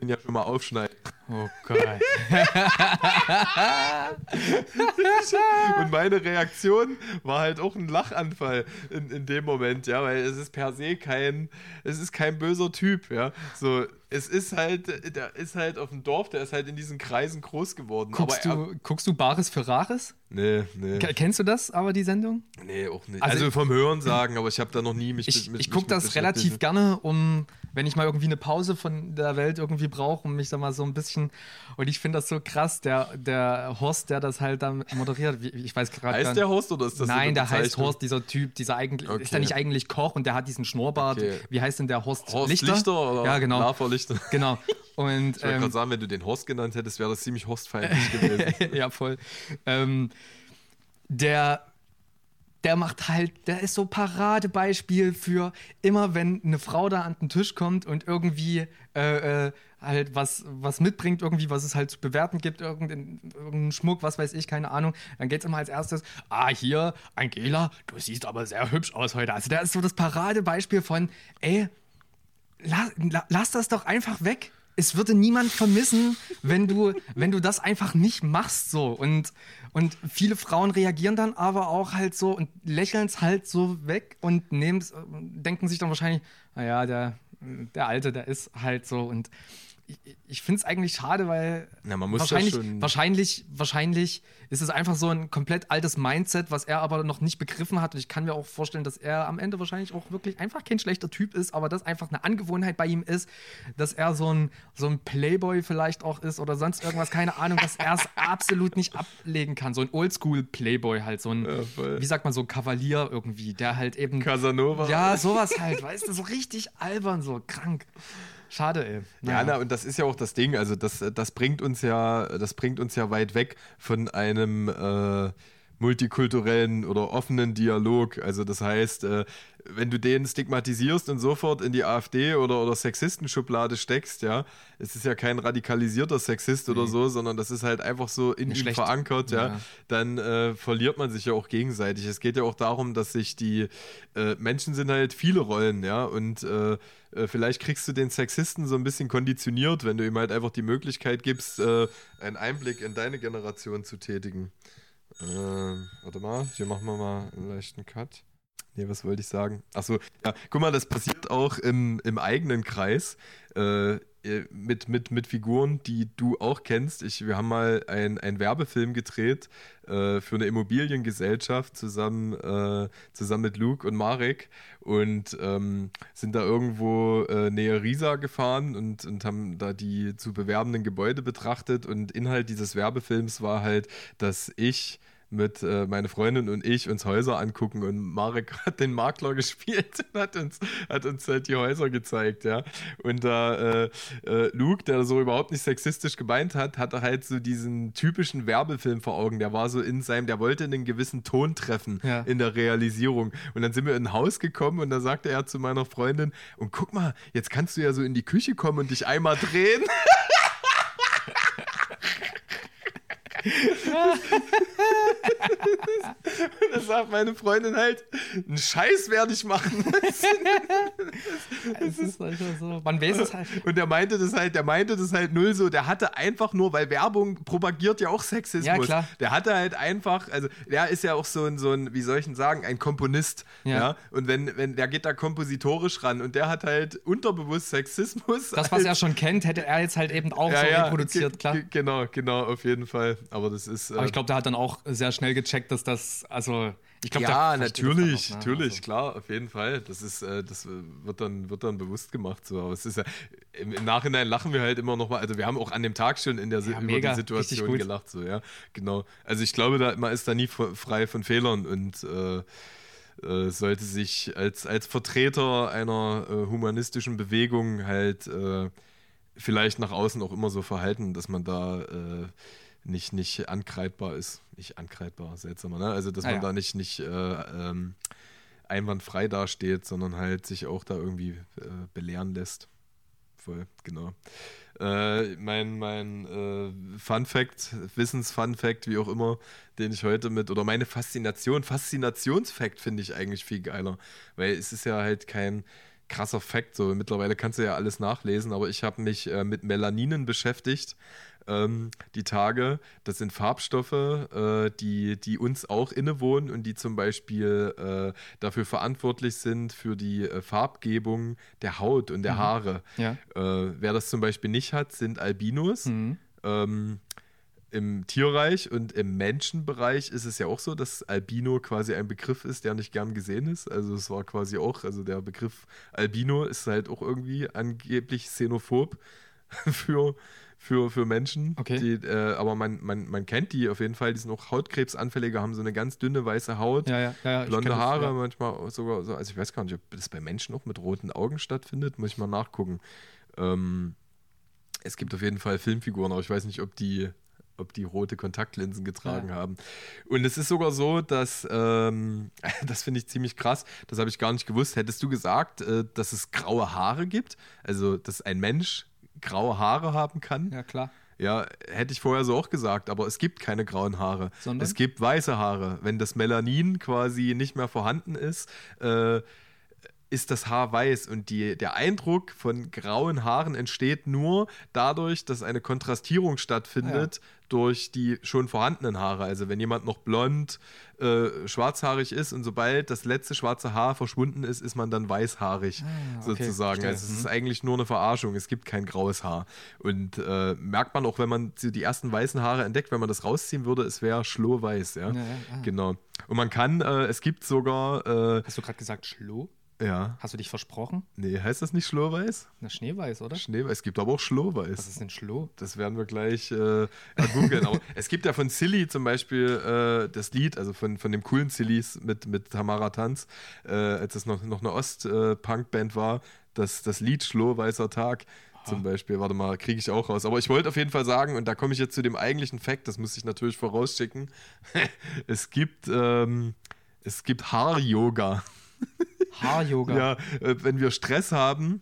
ihn ja schon mal aufschneiden. Oh Gott. und meine Reaktion war halt auch ein Lachanfall in, in dem Moment, ja, weil es ist per se kein, es ist kein böser Typ, ja. So, es ist halt, der ist halt auf dem Dorf, der ist halt in diesen Kreisen groß geworden. Guckst, aber du, guckst du Bares für Rares? Nee, nee. Kennst du das aber, die Sendung? Nee, auch nicht. Also, also vom Hören sagen, aber ich habe da noch nie mich Ich, mit, ich gucke das relativ gerne, um, wenn ich mal irgendwie eine Pause von der Welt irgendwie brauche, um mich da mal so ein bisschen. Und ich finde das so krass, der, der Horst, der das halt dann moderiert. Ich weiß gerade. Heißt der Horst oder ist das Nein, der heißt Horst, dieser Typ, dieser eigentlich. Okay. Ist der nicht eigentlich Koch und der hat diesen Schnurrbart. Okay. Wie heißt denn der Horst? Horst Lichter? Lichter oder ja, genau. Lava Lichter. Genau. Und, ich wollte ähm, gerade sagen, wenn du den Horst genannt hättest, wäre das ziemlich Horstfeindlich gewesen. ja, voll. Ähm, der, der macht halt, der ist so Paradebeispiel für immer, wenn eine Frau da an den Tisch kommt und irgendwie äh, äh, halt was, was mitbringt, irgendwie, was es halt zu bewerten gibt, irgendeinen, irgendeinen Schmuck, was weiß ich, keine Ahnung, dann geht es immer als erstes, ah, hier, Angela, du siehst aber sehr hübsch aus heute. Also der ist so das Paradebeispiel von, ey, la, la, lass das doch einfach weg es würde niemand vermissen, wenn du, wenn du das einfach nicht machst so. Und, und viele Frauen reagieren dann aber auch halt so und lächeln es halt so weg und denken sich dann wahrscheinlich, naja, der, der Alte, der ist halt so. Und ich, ich finde es eigentlich schade, weil ja, man muss wahrscheinlich, wahrscheinlich, wahrscheinlich ist es einfach so ein komplett altes Mindset, was er aber noch nicht begriffen hat. Und ich kann mir auch vorstellen, dass er am Ende wahrscheinlich auch wirklich einfach kein schlechter Typ ist, aber das einfach eine Angewohnheit bei ihm ist, dass er so ein, so ein Playboy vielleicht auch ist oder sonst irgendwas, keine Ahnung, dass er es absolut nicht ablegen kann. So ein Oldschool-Playboy halt, so ein, ja, wie sagt man, so ein Kavalier irgendwie, der halt eben. Casanova. Ja, sowas halt, weißt du, so richtig albern, so krank. Schade, ey. Naja. Ja, na, und das ist ja auch das Ding. Also, das, das bringt uns ja, das bringt uns ja weit weg von einem äh, multikulturellen oder offenen Dialog. Also das heißt, äh, wenn du den stigmatisierst und sofort in die AfD oder, oder Sexistenschublade steckst, ja, es ist ja kein radikalisierter Sexist nee. oder so, sondern das ist halt einfach so in ihm verankert, ja, ja. dann äh, verliert man sich ja auch gegenseitig. Es geht ja auch darum, dass sich die äh, Menschen sind halt viele Rollen, ja, und äh, äh vielleicht kriegst du den Sexisten so ein bisschen konditioniert, wenn du ihm halt einfach die Möglichkeit gibst, äh, einen Einblick in deine Generation zu tätigen. Äh, warte mal, hier machen wir mal einen leichten Cut. Nee, was wollte ich sagen? Achso, ja, guck mal, das passiert auch im, im eigenen Kreis. Äh, mit, mit, mit Figuren, die du auch kennst. Ich, wir haben mal einen Werbefilm gedreht äh, für eine Immobiliengesellschaft zusammen, äh, zusammen mit Luke und Marek und ähm, sind da irgendwo äh, näher Riesa gefahren und, und haben da die zu bewerbenden Gebäude betrachtet. Und Inhalt dieses Werbefilms war halt, dass ich mit äh, meine Freundin und ich uns Häuser angucken und Marek hat den Makler gespielt und hat uns, hat uns halt die Häuser gezeigt, ja. Und da äh, äh, Luke, der so überhaupt nicht sexistisch gemeint hat, hatte halt so diesen typischen Werbefilm vor Augen. Der war so in seinem, der wollte einen gewissen Ton treffen ja. in der Realisierung. Und dann sind wir in ein Haus gekommen und da sagte er zu meiner Freundin, und guck mal, jetzt kannst du ja so in die Küche kommen und dich einmal drehen. Und dann sagt meine Freundin halt, einen Scheiß werde ich machen. es ist einfach so. Man weiß es halt. Und der meinte das halt, der meinte das halt null so, der hatte einfach nur, weil Werbung propagiert ja auch Sexismus. Ja, klar. Der hatte halt einfach, also der ist ja auch so ein, so ein wie soll ich denn sagen, ein Komponist. Ja. ja? Und wenn, wenn, der geht da kompositorisch ran und der hat halt unterbewusst Sexismus. Das, was er schon kennt, hätte er jetzt halt eben auch ja, so reproduziert, klar. Genau, genau, auf jeden Fall. Aber das ist. Aber ich glaube, der hat dann auch sehr schnell gecheckt, dass das, also ich glaube, ja, natürlich, auch, ne? natürlich, also. klar, auf jeden Fall. Das ist, äh, das wird dann, wird dann bewusst gemacht. So. Aber es ist ja, im, im Nachhinein lachen wir halt immer noch mal. Also wir haben auch an dem Tag schon in der ja, mega, die Situation gelacht. So, ja, genau. Also ich glaube, da, man ist da nie frei von Fehlern und äh, äh, sollte sich als, als Vertreter einer äh, humanistischen Bewegung halt äh, vielleicht nach außen auch immer so verhalten, dass man da äh, nicht, nicht angreifbar ist. Nicht angreifbar, seltsamer, ne? Also, dass ah, man ja. da nicht, nicht äh, ähm, einwandfrei dasteht, sondern halt sich auch da irgendwie äh, belehren lässt. Voll, genau. Äh, mein mein äh, Fun Fact, Wissens-Fun Fact, wie auch immer, den ich heute mit, oder meine Faszination, Faszinationsfact finde ich eigentlich viel geiler, weil es ist ja halt kein krasser Fact, so mittlerweile kannst du ja alles nachlesen, aber ich habe mich äh, mit Melaninen beschäftigt ähm, die Tage. Das sind Farbstoffe, äh, die, die uns auch innewohnen und die zum Beispiel äh, dafür verantwortlich sind für die äh, Farbgebung der Haut und der mhm. Haare. Ja. Äh, wer das zum Beispiel nicht hat, sind Albinos. Mhm. Ähm, im Tierreich und im Menschenbereich ist es ja auch so, dass Albino quasi ein Begriff ist, der nicht gern gesehen ist. Also es war quasi auch, also der Begriff Albino ist halt auch irgendwie angeblich xenophob für, für, für Menschen. Okay. Die, äh, aber man, man, man kennt die auf jeden Fall. Die sind auch Hautkrebsanfälliger, haben so eine ganz dünne weiße Haut, ja, ja, ja, blonde Haare, das, manchmal sogar so. Also ich weiß gar nicht, ob das bei Menschen auch mit roten Augen stattfindet. Muss ich mal nachgucken. Ähm, es gibt auf jeden Fall Filmfiguren, aber ich weiß nicht, ob die ob die rote Kontaktlinsen getragen ja. haben. Und es ist sogar so, dass, ähm, das finde ich ziemlich krass, das habe ich gar nicht gewusst. Hättest du gesagt, äh, dass es graue Haare gibt? Also, dass ein Mensch graue Haare haben kann. Ja, klar. Ja, hätte ich vorher so auch gesagt, aber es gibt keine grauen Haare. Sondern? Es gibt weiße Haare. Wenn das Melanin quasi nicht mehr vorhanden ist, äh, ist das Haar weiß und die, der Eindruck von grauen Haaren entsteht nur dadurch, dass eine Kontrastierung stattfindet ja. durch die schon vorhandenen Haare. Also wenn jemand noch blond, äh, schwarzhaarig ist und sobald das letzte schwarze Haar verschwunden ist, ist man dann weißhaarig ah, okay, sozusagen. Also es ist mhm. eigentlich nur eine Verarschung. Es gibt kein graues Haar. Und äh, merkt man auch, wenn man die ersten weißen Haare entdeckt, wenn man das rausziehen würde, es wäre schlohweiß. Ja? Ja, ja, ah. Genau. Und man kann, äh, es gibt sogar. Äh, Hast du gerade gesagt Schloh? Ja. Hast du dich versprochen? Nee, heißt das nicht Schlohweiß? Na, Schneeweiß, oder? Schneeweiß. Es gibt aber auch Schlohweiß. Was ist denn Schloh? Das werden wir gleich äh, googeln. aber es gibt ja von Silly zum Beispiel äh, das Lied, also von, von dem coolen Sillys mit, mit Tamara Tanz, äh, als es noch, noch eine Ost-Punk-Band war, das, das Lied Schlohweißer Tag. zum Beispiel. Warte mal, kriege ich auch raus. Aber ich wollte auf jeden Fall sagen, und da komme ich jetzt zu dem eigentlichen Fakt, das muss ich natürlich vorausschicken. es gibt, ähm, es gibt Haar-Yoga. Haar-Yoga? ja, äh, wenn wir Stress haben,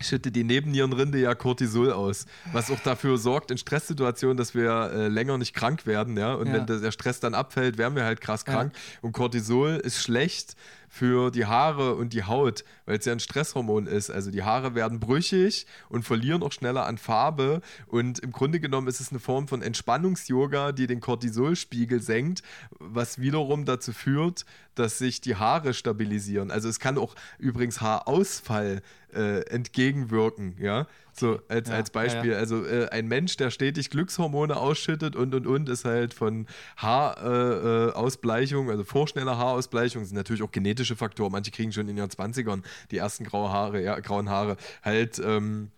schüttet die Nebennierenrinde ja Cortisol aus, was auch dafür sorgt in Stresssituationen, dass wir äh, länger nicht krank werden, ja. Und ja. wenn der Stress dann abfällt, werden wir halt krass krank. Ja. Und Cortisol ist schlecht für die Haare und die Haut, weil es ja ein Stresshormon ist. Also die Haare werden brüchig und verlieren auch schneller an Farbe. Und im Grunde genommen ist es eine Form von Entspannungs-Yoga, die den Cortisolspiegel senkt, was wiederum dazu führt, dass sich die Haare stabilisieren. Also es kann auch übrigens Haarausfall äh, entgegenwirken, ja. So als, ja, als Beispiel. Ja, ja. Also äh, ein Mensch, der stetig Glückshormone ausschüttet und und und, ist halt von Haarausbleichung, äh, äh also vorschneller Haarausbleichung, sind natürlich auch genetische Faktoren. Manche kriegen schon in ihren 20ern die ersten graue Haare, ja, grauen Haare, halt. Ähm,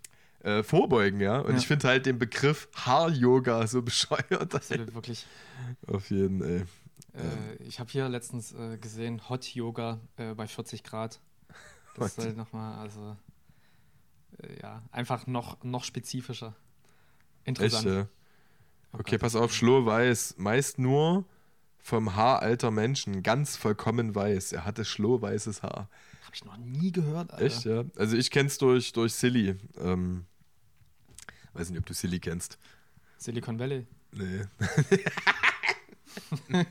äh, vorbeugen, ja. Und ich finde halt den Begriff Haar-Yoga so bescheuert. Absolut, wirklich. Auf jeden, ey. Äh, ich habe hier letztens äh, gesehen, Hot Yoga äh, bei 40 Grad. Das ist halt nochmal, also ja, einfach noch, noch spezifischer. Interessant. Echt? Oh okay, pass auf, Schloh weiß meist nur vom Haar alter Menschen, ganz vollkommen weiß. Er hatte schlohweißes Haar. Hab ich noch nie gehört, Alter. Echt, ja? Also ich kenn's durch, durch Silly. Ähm, weiß nicht, ob du Silly kennst. Silicon Valley? Nee.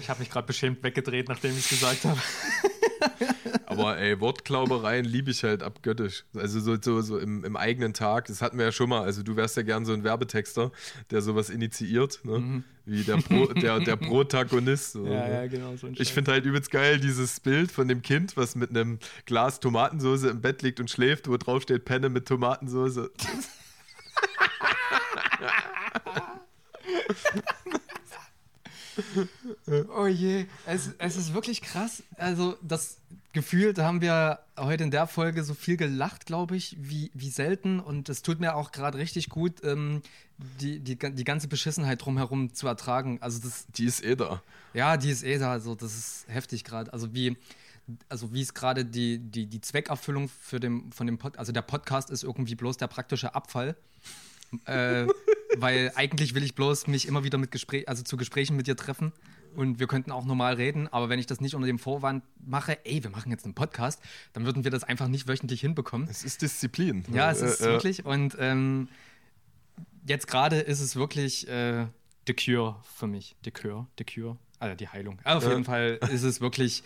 ich habe mich gerade beschämt weggedreht, nachdem ich es gesagt habe. Aber ey, Wortklaubereien liebe ich halt abgöttisch. Also so, so, so im, im, eigenen Tag, das hatten wir ja schon mal. Also du wärst ja gern so ein Werbetexter, der sowas initiiert, ne? Mhm. wie der, Pro, der, der Protagonist. So, ja, ne? ja, genau. So ich finde halt übelst geil dieses Bild von dem Kind, was mit einem Glas Tomatensauce im Bett liegt und schläft, wo drauf steht Penne mit Tomatensauce. oh je, es, es ist wirklich krass. Also, das Gefühl, da haben wir heute in der Folge so viel gelacht, glaube ich, wie, wie selten. Und es tut mir auch gerade richtig gut, ähm, die, die, die ganze Beschissenheit drumherum zu ertragen. Also das, die ist eh da. Ja, die ist eh da. Also, das ist heftig gerade. Also, wie also wie es gerade die, die, die Zweckerfüllung für dem, von dem Podcast, also der Podcast ist irgendwie bloß der praktische Abfall. äh, weil eigentlich will ich bloß mich immer wieder mit Gespräch, also zu Gesprächen mit dir treffen und wir könnten auch normal reden, aber wenn ich das nicht unter dem Vorwand mache, ey, wir machen jetzt einen Podcast, dann würden wir das einfach nicht wöchentlich hinbekommen. Es ist Disziplin. Ja, es ist äh, wirklich und ähm, jetzt gerade ist es wirklich äh, the cure für mich. The cure, the cure, also die Heilung. Also auf jeden Fall ist es wirklich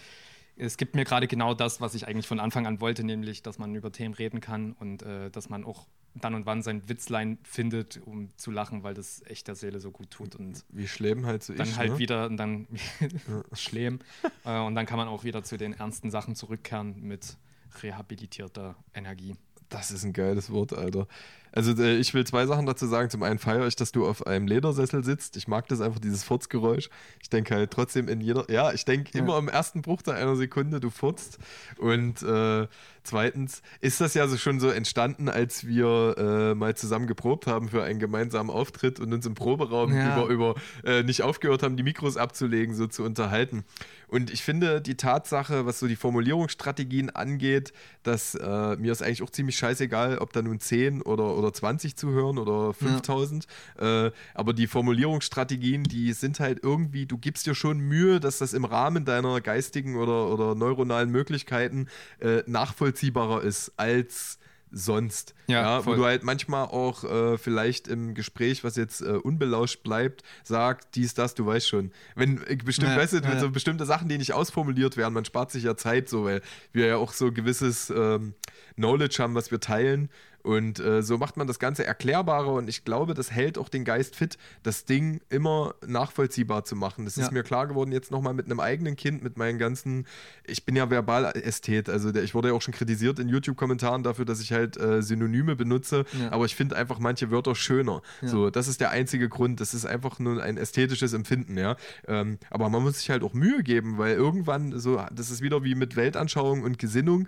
es gibt mir gerade genau das, was ich eigentlich von Anfang an wollte, nämlich, dass man über Themen reden kann und äh, dass man auch dann und wann sein Witzlein findet, um zu lachen, weil das echt der Seele so gut tut. Und Wie Schlemm halt so Dann ich, halt ne? wieder und dann Schlemm. Äh, und dann kann man auch wieder zu den ernsten Sachen zurückkehren mit rehabilitierter Energie. Das ist ein geiles Wort, Alter. Also äh, ich will zwei Sachen dazu sagen. Zum einen feiere ich, dass du auf einem Ledersessel sitzt. Ich mag das einfach, dieses Furzgeräusch. Ich denke halt trotzdem in jeder, ja, ich denke ja. immer im ersten Bruchteil einer Sekunde, du furzt. Und äh, zweitens ist das ja so schon so entstanden, als wir äh, mal zusammen geprobt haben für einen gemeinsamen Auftritt und uns im Proberaum ja. über, über äh, nicht aufgehört haben, die Mikros abzulegen, so zu unterhalten. Und ich finde die Tatsache, was so die Formulierungsstrategien angeht, dass äh, mir ist eigentlich auch ziemlich scheißegal, ob da nun 10 oder, oder 20 zuhören oder 5000. Ja. Äh, aber die Formulierungsstrategien, die sind halt irgendwie, du gibst dir schon Mühe, dass das im Rahmen deiner geistigen oder, oder neuronalen Möglichkeiten äh, nachvollziehbarer ist als sonst. Ja, ja wo du halt manchmal auch äh, vielleicht im Gespräch, was jetzt äh, unbelauscht bleibt, sagt, dies, das, du weißt schon. Wenn äh, bestimmt, ja, weißt du, ja. so bestimmte Sachen, die nicht ausformuliert werden, man spart sich ja Zeit so, weil wir ja auch so gewisses ähm, Knowledge haben, was wir teilen und äh, so macht man das Ganze erklärbarer und ich glaube, das hält auch den Geist fit, das Ding immer nachvollziehbar zu machen. Das ja. ist mir klar geworden jetzt nochmal mit einem eigenen Kind, mit meinen ganzen, ich bin ja Verbalästhet, also der, ich wurde ja auch schon kritisiert in YouTube-Kommentaren dafür, dass ich halt äh, Synonyme benutze, ja. aber ich finde einfach manche Wörter schöner. Ja. So, das ist der einzige Grund, das ist einfach nur ein ästhetisches Empfinden, ja. Ähm, aber man muss sich halt auch Mühe geben, weil irgendwann so, das ist wieder wie mit Weltanschauung und Gesinnung,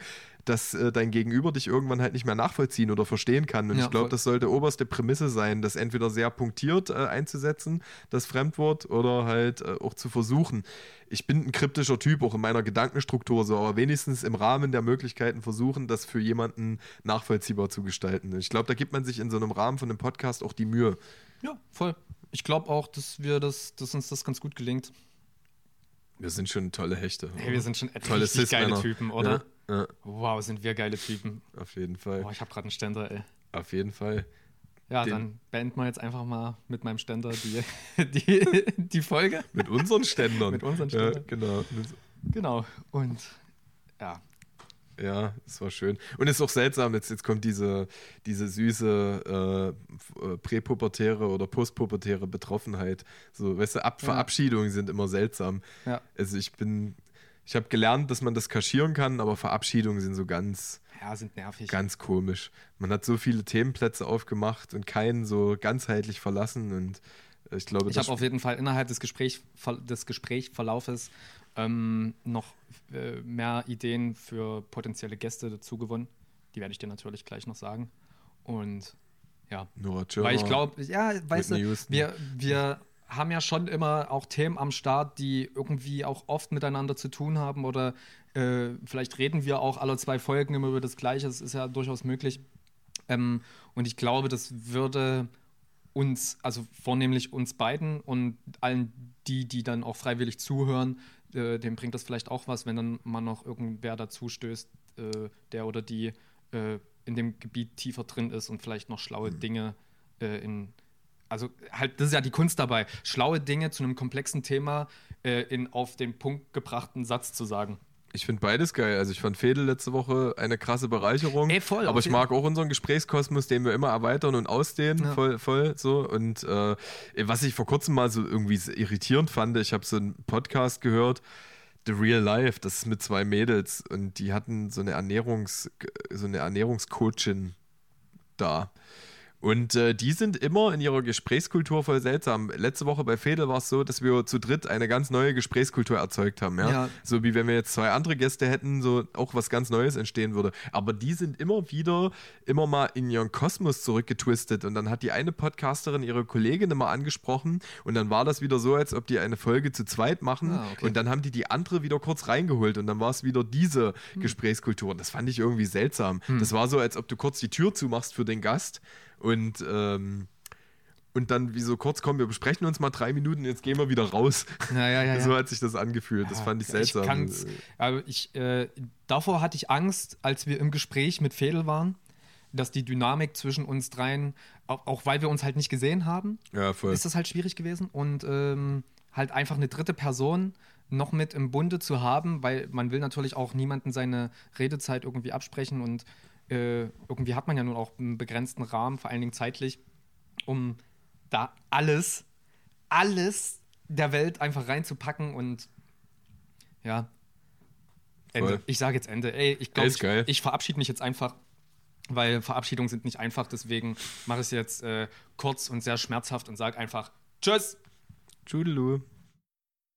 dass äh, dein Gegenüber dich irgendwann halt nicht mehr nachvollziehen oder verstehen kann. Und Ja, ich glaube, das sollte oberste Prämisse sein, das entweder sehr punktiert äh, einzusetzen, das Fremdwort, oder halt äh, auch zu versuchen. Ich bin ein kryptischer Typ, auch in meiner Gedankenstruktur so, aber wenigstens im Rahmen der Möglichkeiten versuchen, das für jemanden nachvollziehbar zu gestalten. Ich glaube, da gibt man sich in so einem Rahmen von einem Podcast auch die Mühe. Ja, voll. Ich glaube auch, dass wir das, dass uns das ganz gut gelingt. Wir sind schon tolle Hechte. Hey, wir sind schon Tolle geile. Typen, oder? Ja, ja, Wow, sind wir geile Typen. auf jeden Fall. Boah, ich habe gerade einen Ständer, ey. Auf jeden Fall. Ja, Den- dann beenden wir jetzt einfach mal mit meinem Ständer die, die, die Folge. Mit unseren Ständern. Mit unseren Ja, Ständern. genau. Genau. Und ja, Ja, es war schön. Und es ist auch seltsam, jetzt, jetzt kommt diese, diese süße äh, äh, präpubertäre oder postpubertäre Betroffenheit. So, weißt du, Ab Ja. Verabschiedungen sind immer seltsam. ja. Also ich bin, ich habe gelernt, dass man das kaschieren kann, aber Verabschiedungen sind so ganz, Ja, sind nervig. ganz komisch. Man hat so viele Themenplätze aufgemacht und keinen so ganzheitlich verlassen und äh, ich glaube, Ich habe auf jeden Fall innerhalb des, Gespräch, des Gesprächsverlaufes ähm, noch äh, mehr Ideen für potenzielle Gäste dazu gewonnen. Die werde ich dir natürlich gleich noch sagen. Und ja, Nora Tschirner, weil ich glaube, ja, weißt Whitney du, Houston. wir, wir haben ja schon immer auch Themen am Start, die irgendwie auch oft miteinander zu tun haben oder äh, vielleicht reden wir auch alle zwei Folgen immer über das Gleiche. Das ist ja durchaus möglich. Ähm, und ich glaube, das würde uns, also vornehmlich uns beiden und allen die, die dann auch freiwillig zuhören, äh, dem bringt das vielleicht auch was, wenn dann mal noch irgendwer dazu stößt, äh, der oder die äh, in dem Gebiet tiefer drin ist und vielleicht noch schlaue Dinge äh, in, also halt, das ist ja die Kunst dabei, schlaue Dinge zu einem komplexen Thema äh, in auf den Punkt gebrachten Satz zu sagen. Ich finde beides geil. Also ich fand Fedel letzte Woche eine krasse Bereicherung. Ey, voll, Aber ich mag auch unseren Gesprächskosmos, den wir immer erweitern und ausdehnen. Ja. Voll, voll so. Und äh, was ich vor kurzem mal so irgendwie irritierend fand, ich habe so einen Podcast gehört, The Real Life, das ist mit zwei Mädels und die hatten so eine Ernährungs, so eine Ernährungscoachin da. Und äh, die sind immer in ihrer Gesprächskultur voll seltsam. Letzte Woche bei Fedel war es so, dass wir zu dritt eine ganz neue Gesprächskultur erzeugt haben. Ja? Ja. So wie wenn wir jetzt zwei andere Gäste hätten, so auch was ganz Neues entstehen würde. Aber die sind immer wieder, immer mal in ihren Kosmos zurückgetwistet. Und dann hat die eine Podcasterin ihre Kollegin immer angesprochen. Und dann war das wieder so, als ob die eine Folge zu zweit machen. Ah, okay. Und dann haben die die andere wieder kurz reingeholt. Und dann war es wieder diese Hm. Gesprächskultur. Und das fand ich irgendwie seltsam. Das war so, als ob du kurz die Tür zumachst für den Gast. Und ähm, und dann wie so kurz, komm, wir besprechen uns mal drei Minuten, jetzt gehen wir wieder raus. Ja, ja, ja. So hat sich das angefühlt. Das fand ich seltsam. Ich kann's, aber ich, äh, davor hatte ich Angst, als wir im Gespräch mit Fedel waren, dass die Dynamik zwischen uns dreien, auch, auch weil wir uns halt nicht gesehen haben, ist das halt schwierig gewesen. Und ähm, halt einfach eine dritte Person noch mit im Bunde zu haben, weil man will natürlich auch niemanden seine Redezeit irgendwie absprechen und äh, irgendwie hat man ja nun auch einen begrenzten Rahmen, vor allen Dingen zeitlich, um da alles, alles der Welt einfach reinzupacken und ja. Ende. Voll. Ich sage jetzt Ende. Ey, ich glaube, ich, ich verabschiede mich jetzt einfach, weil Verabschiedungen sind nicht einfach. Deswegen mache ich es jetzt äh, kurz und sehr schmerzhaft und sage einfach Tschüss. Tschüdelü.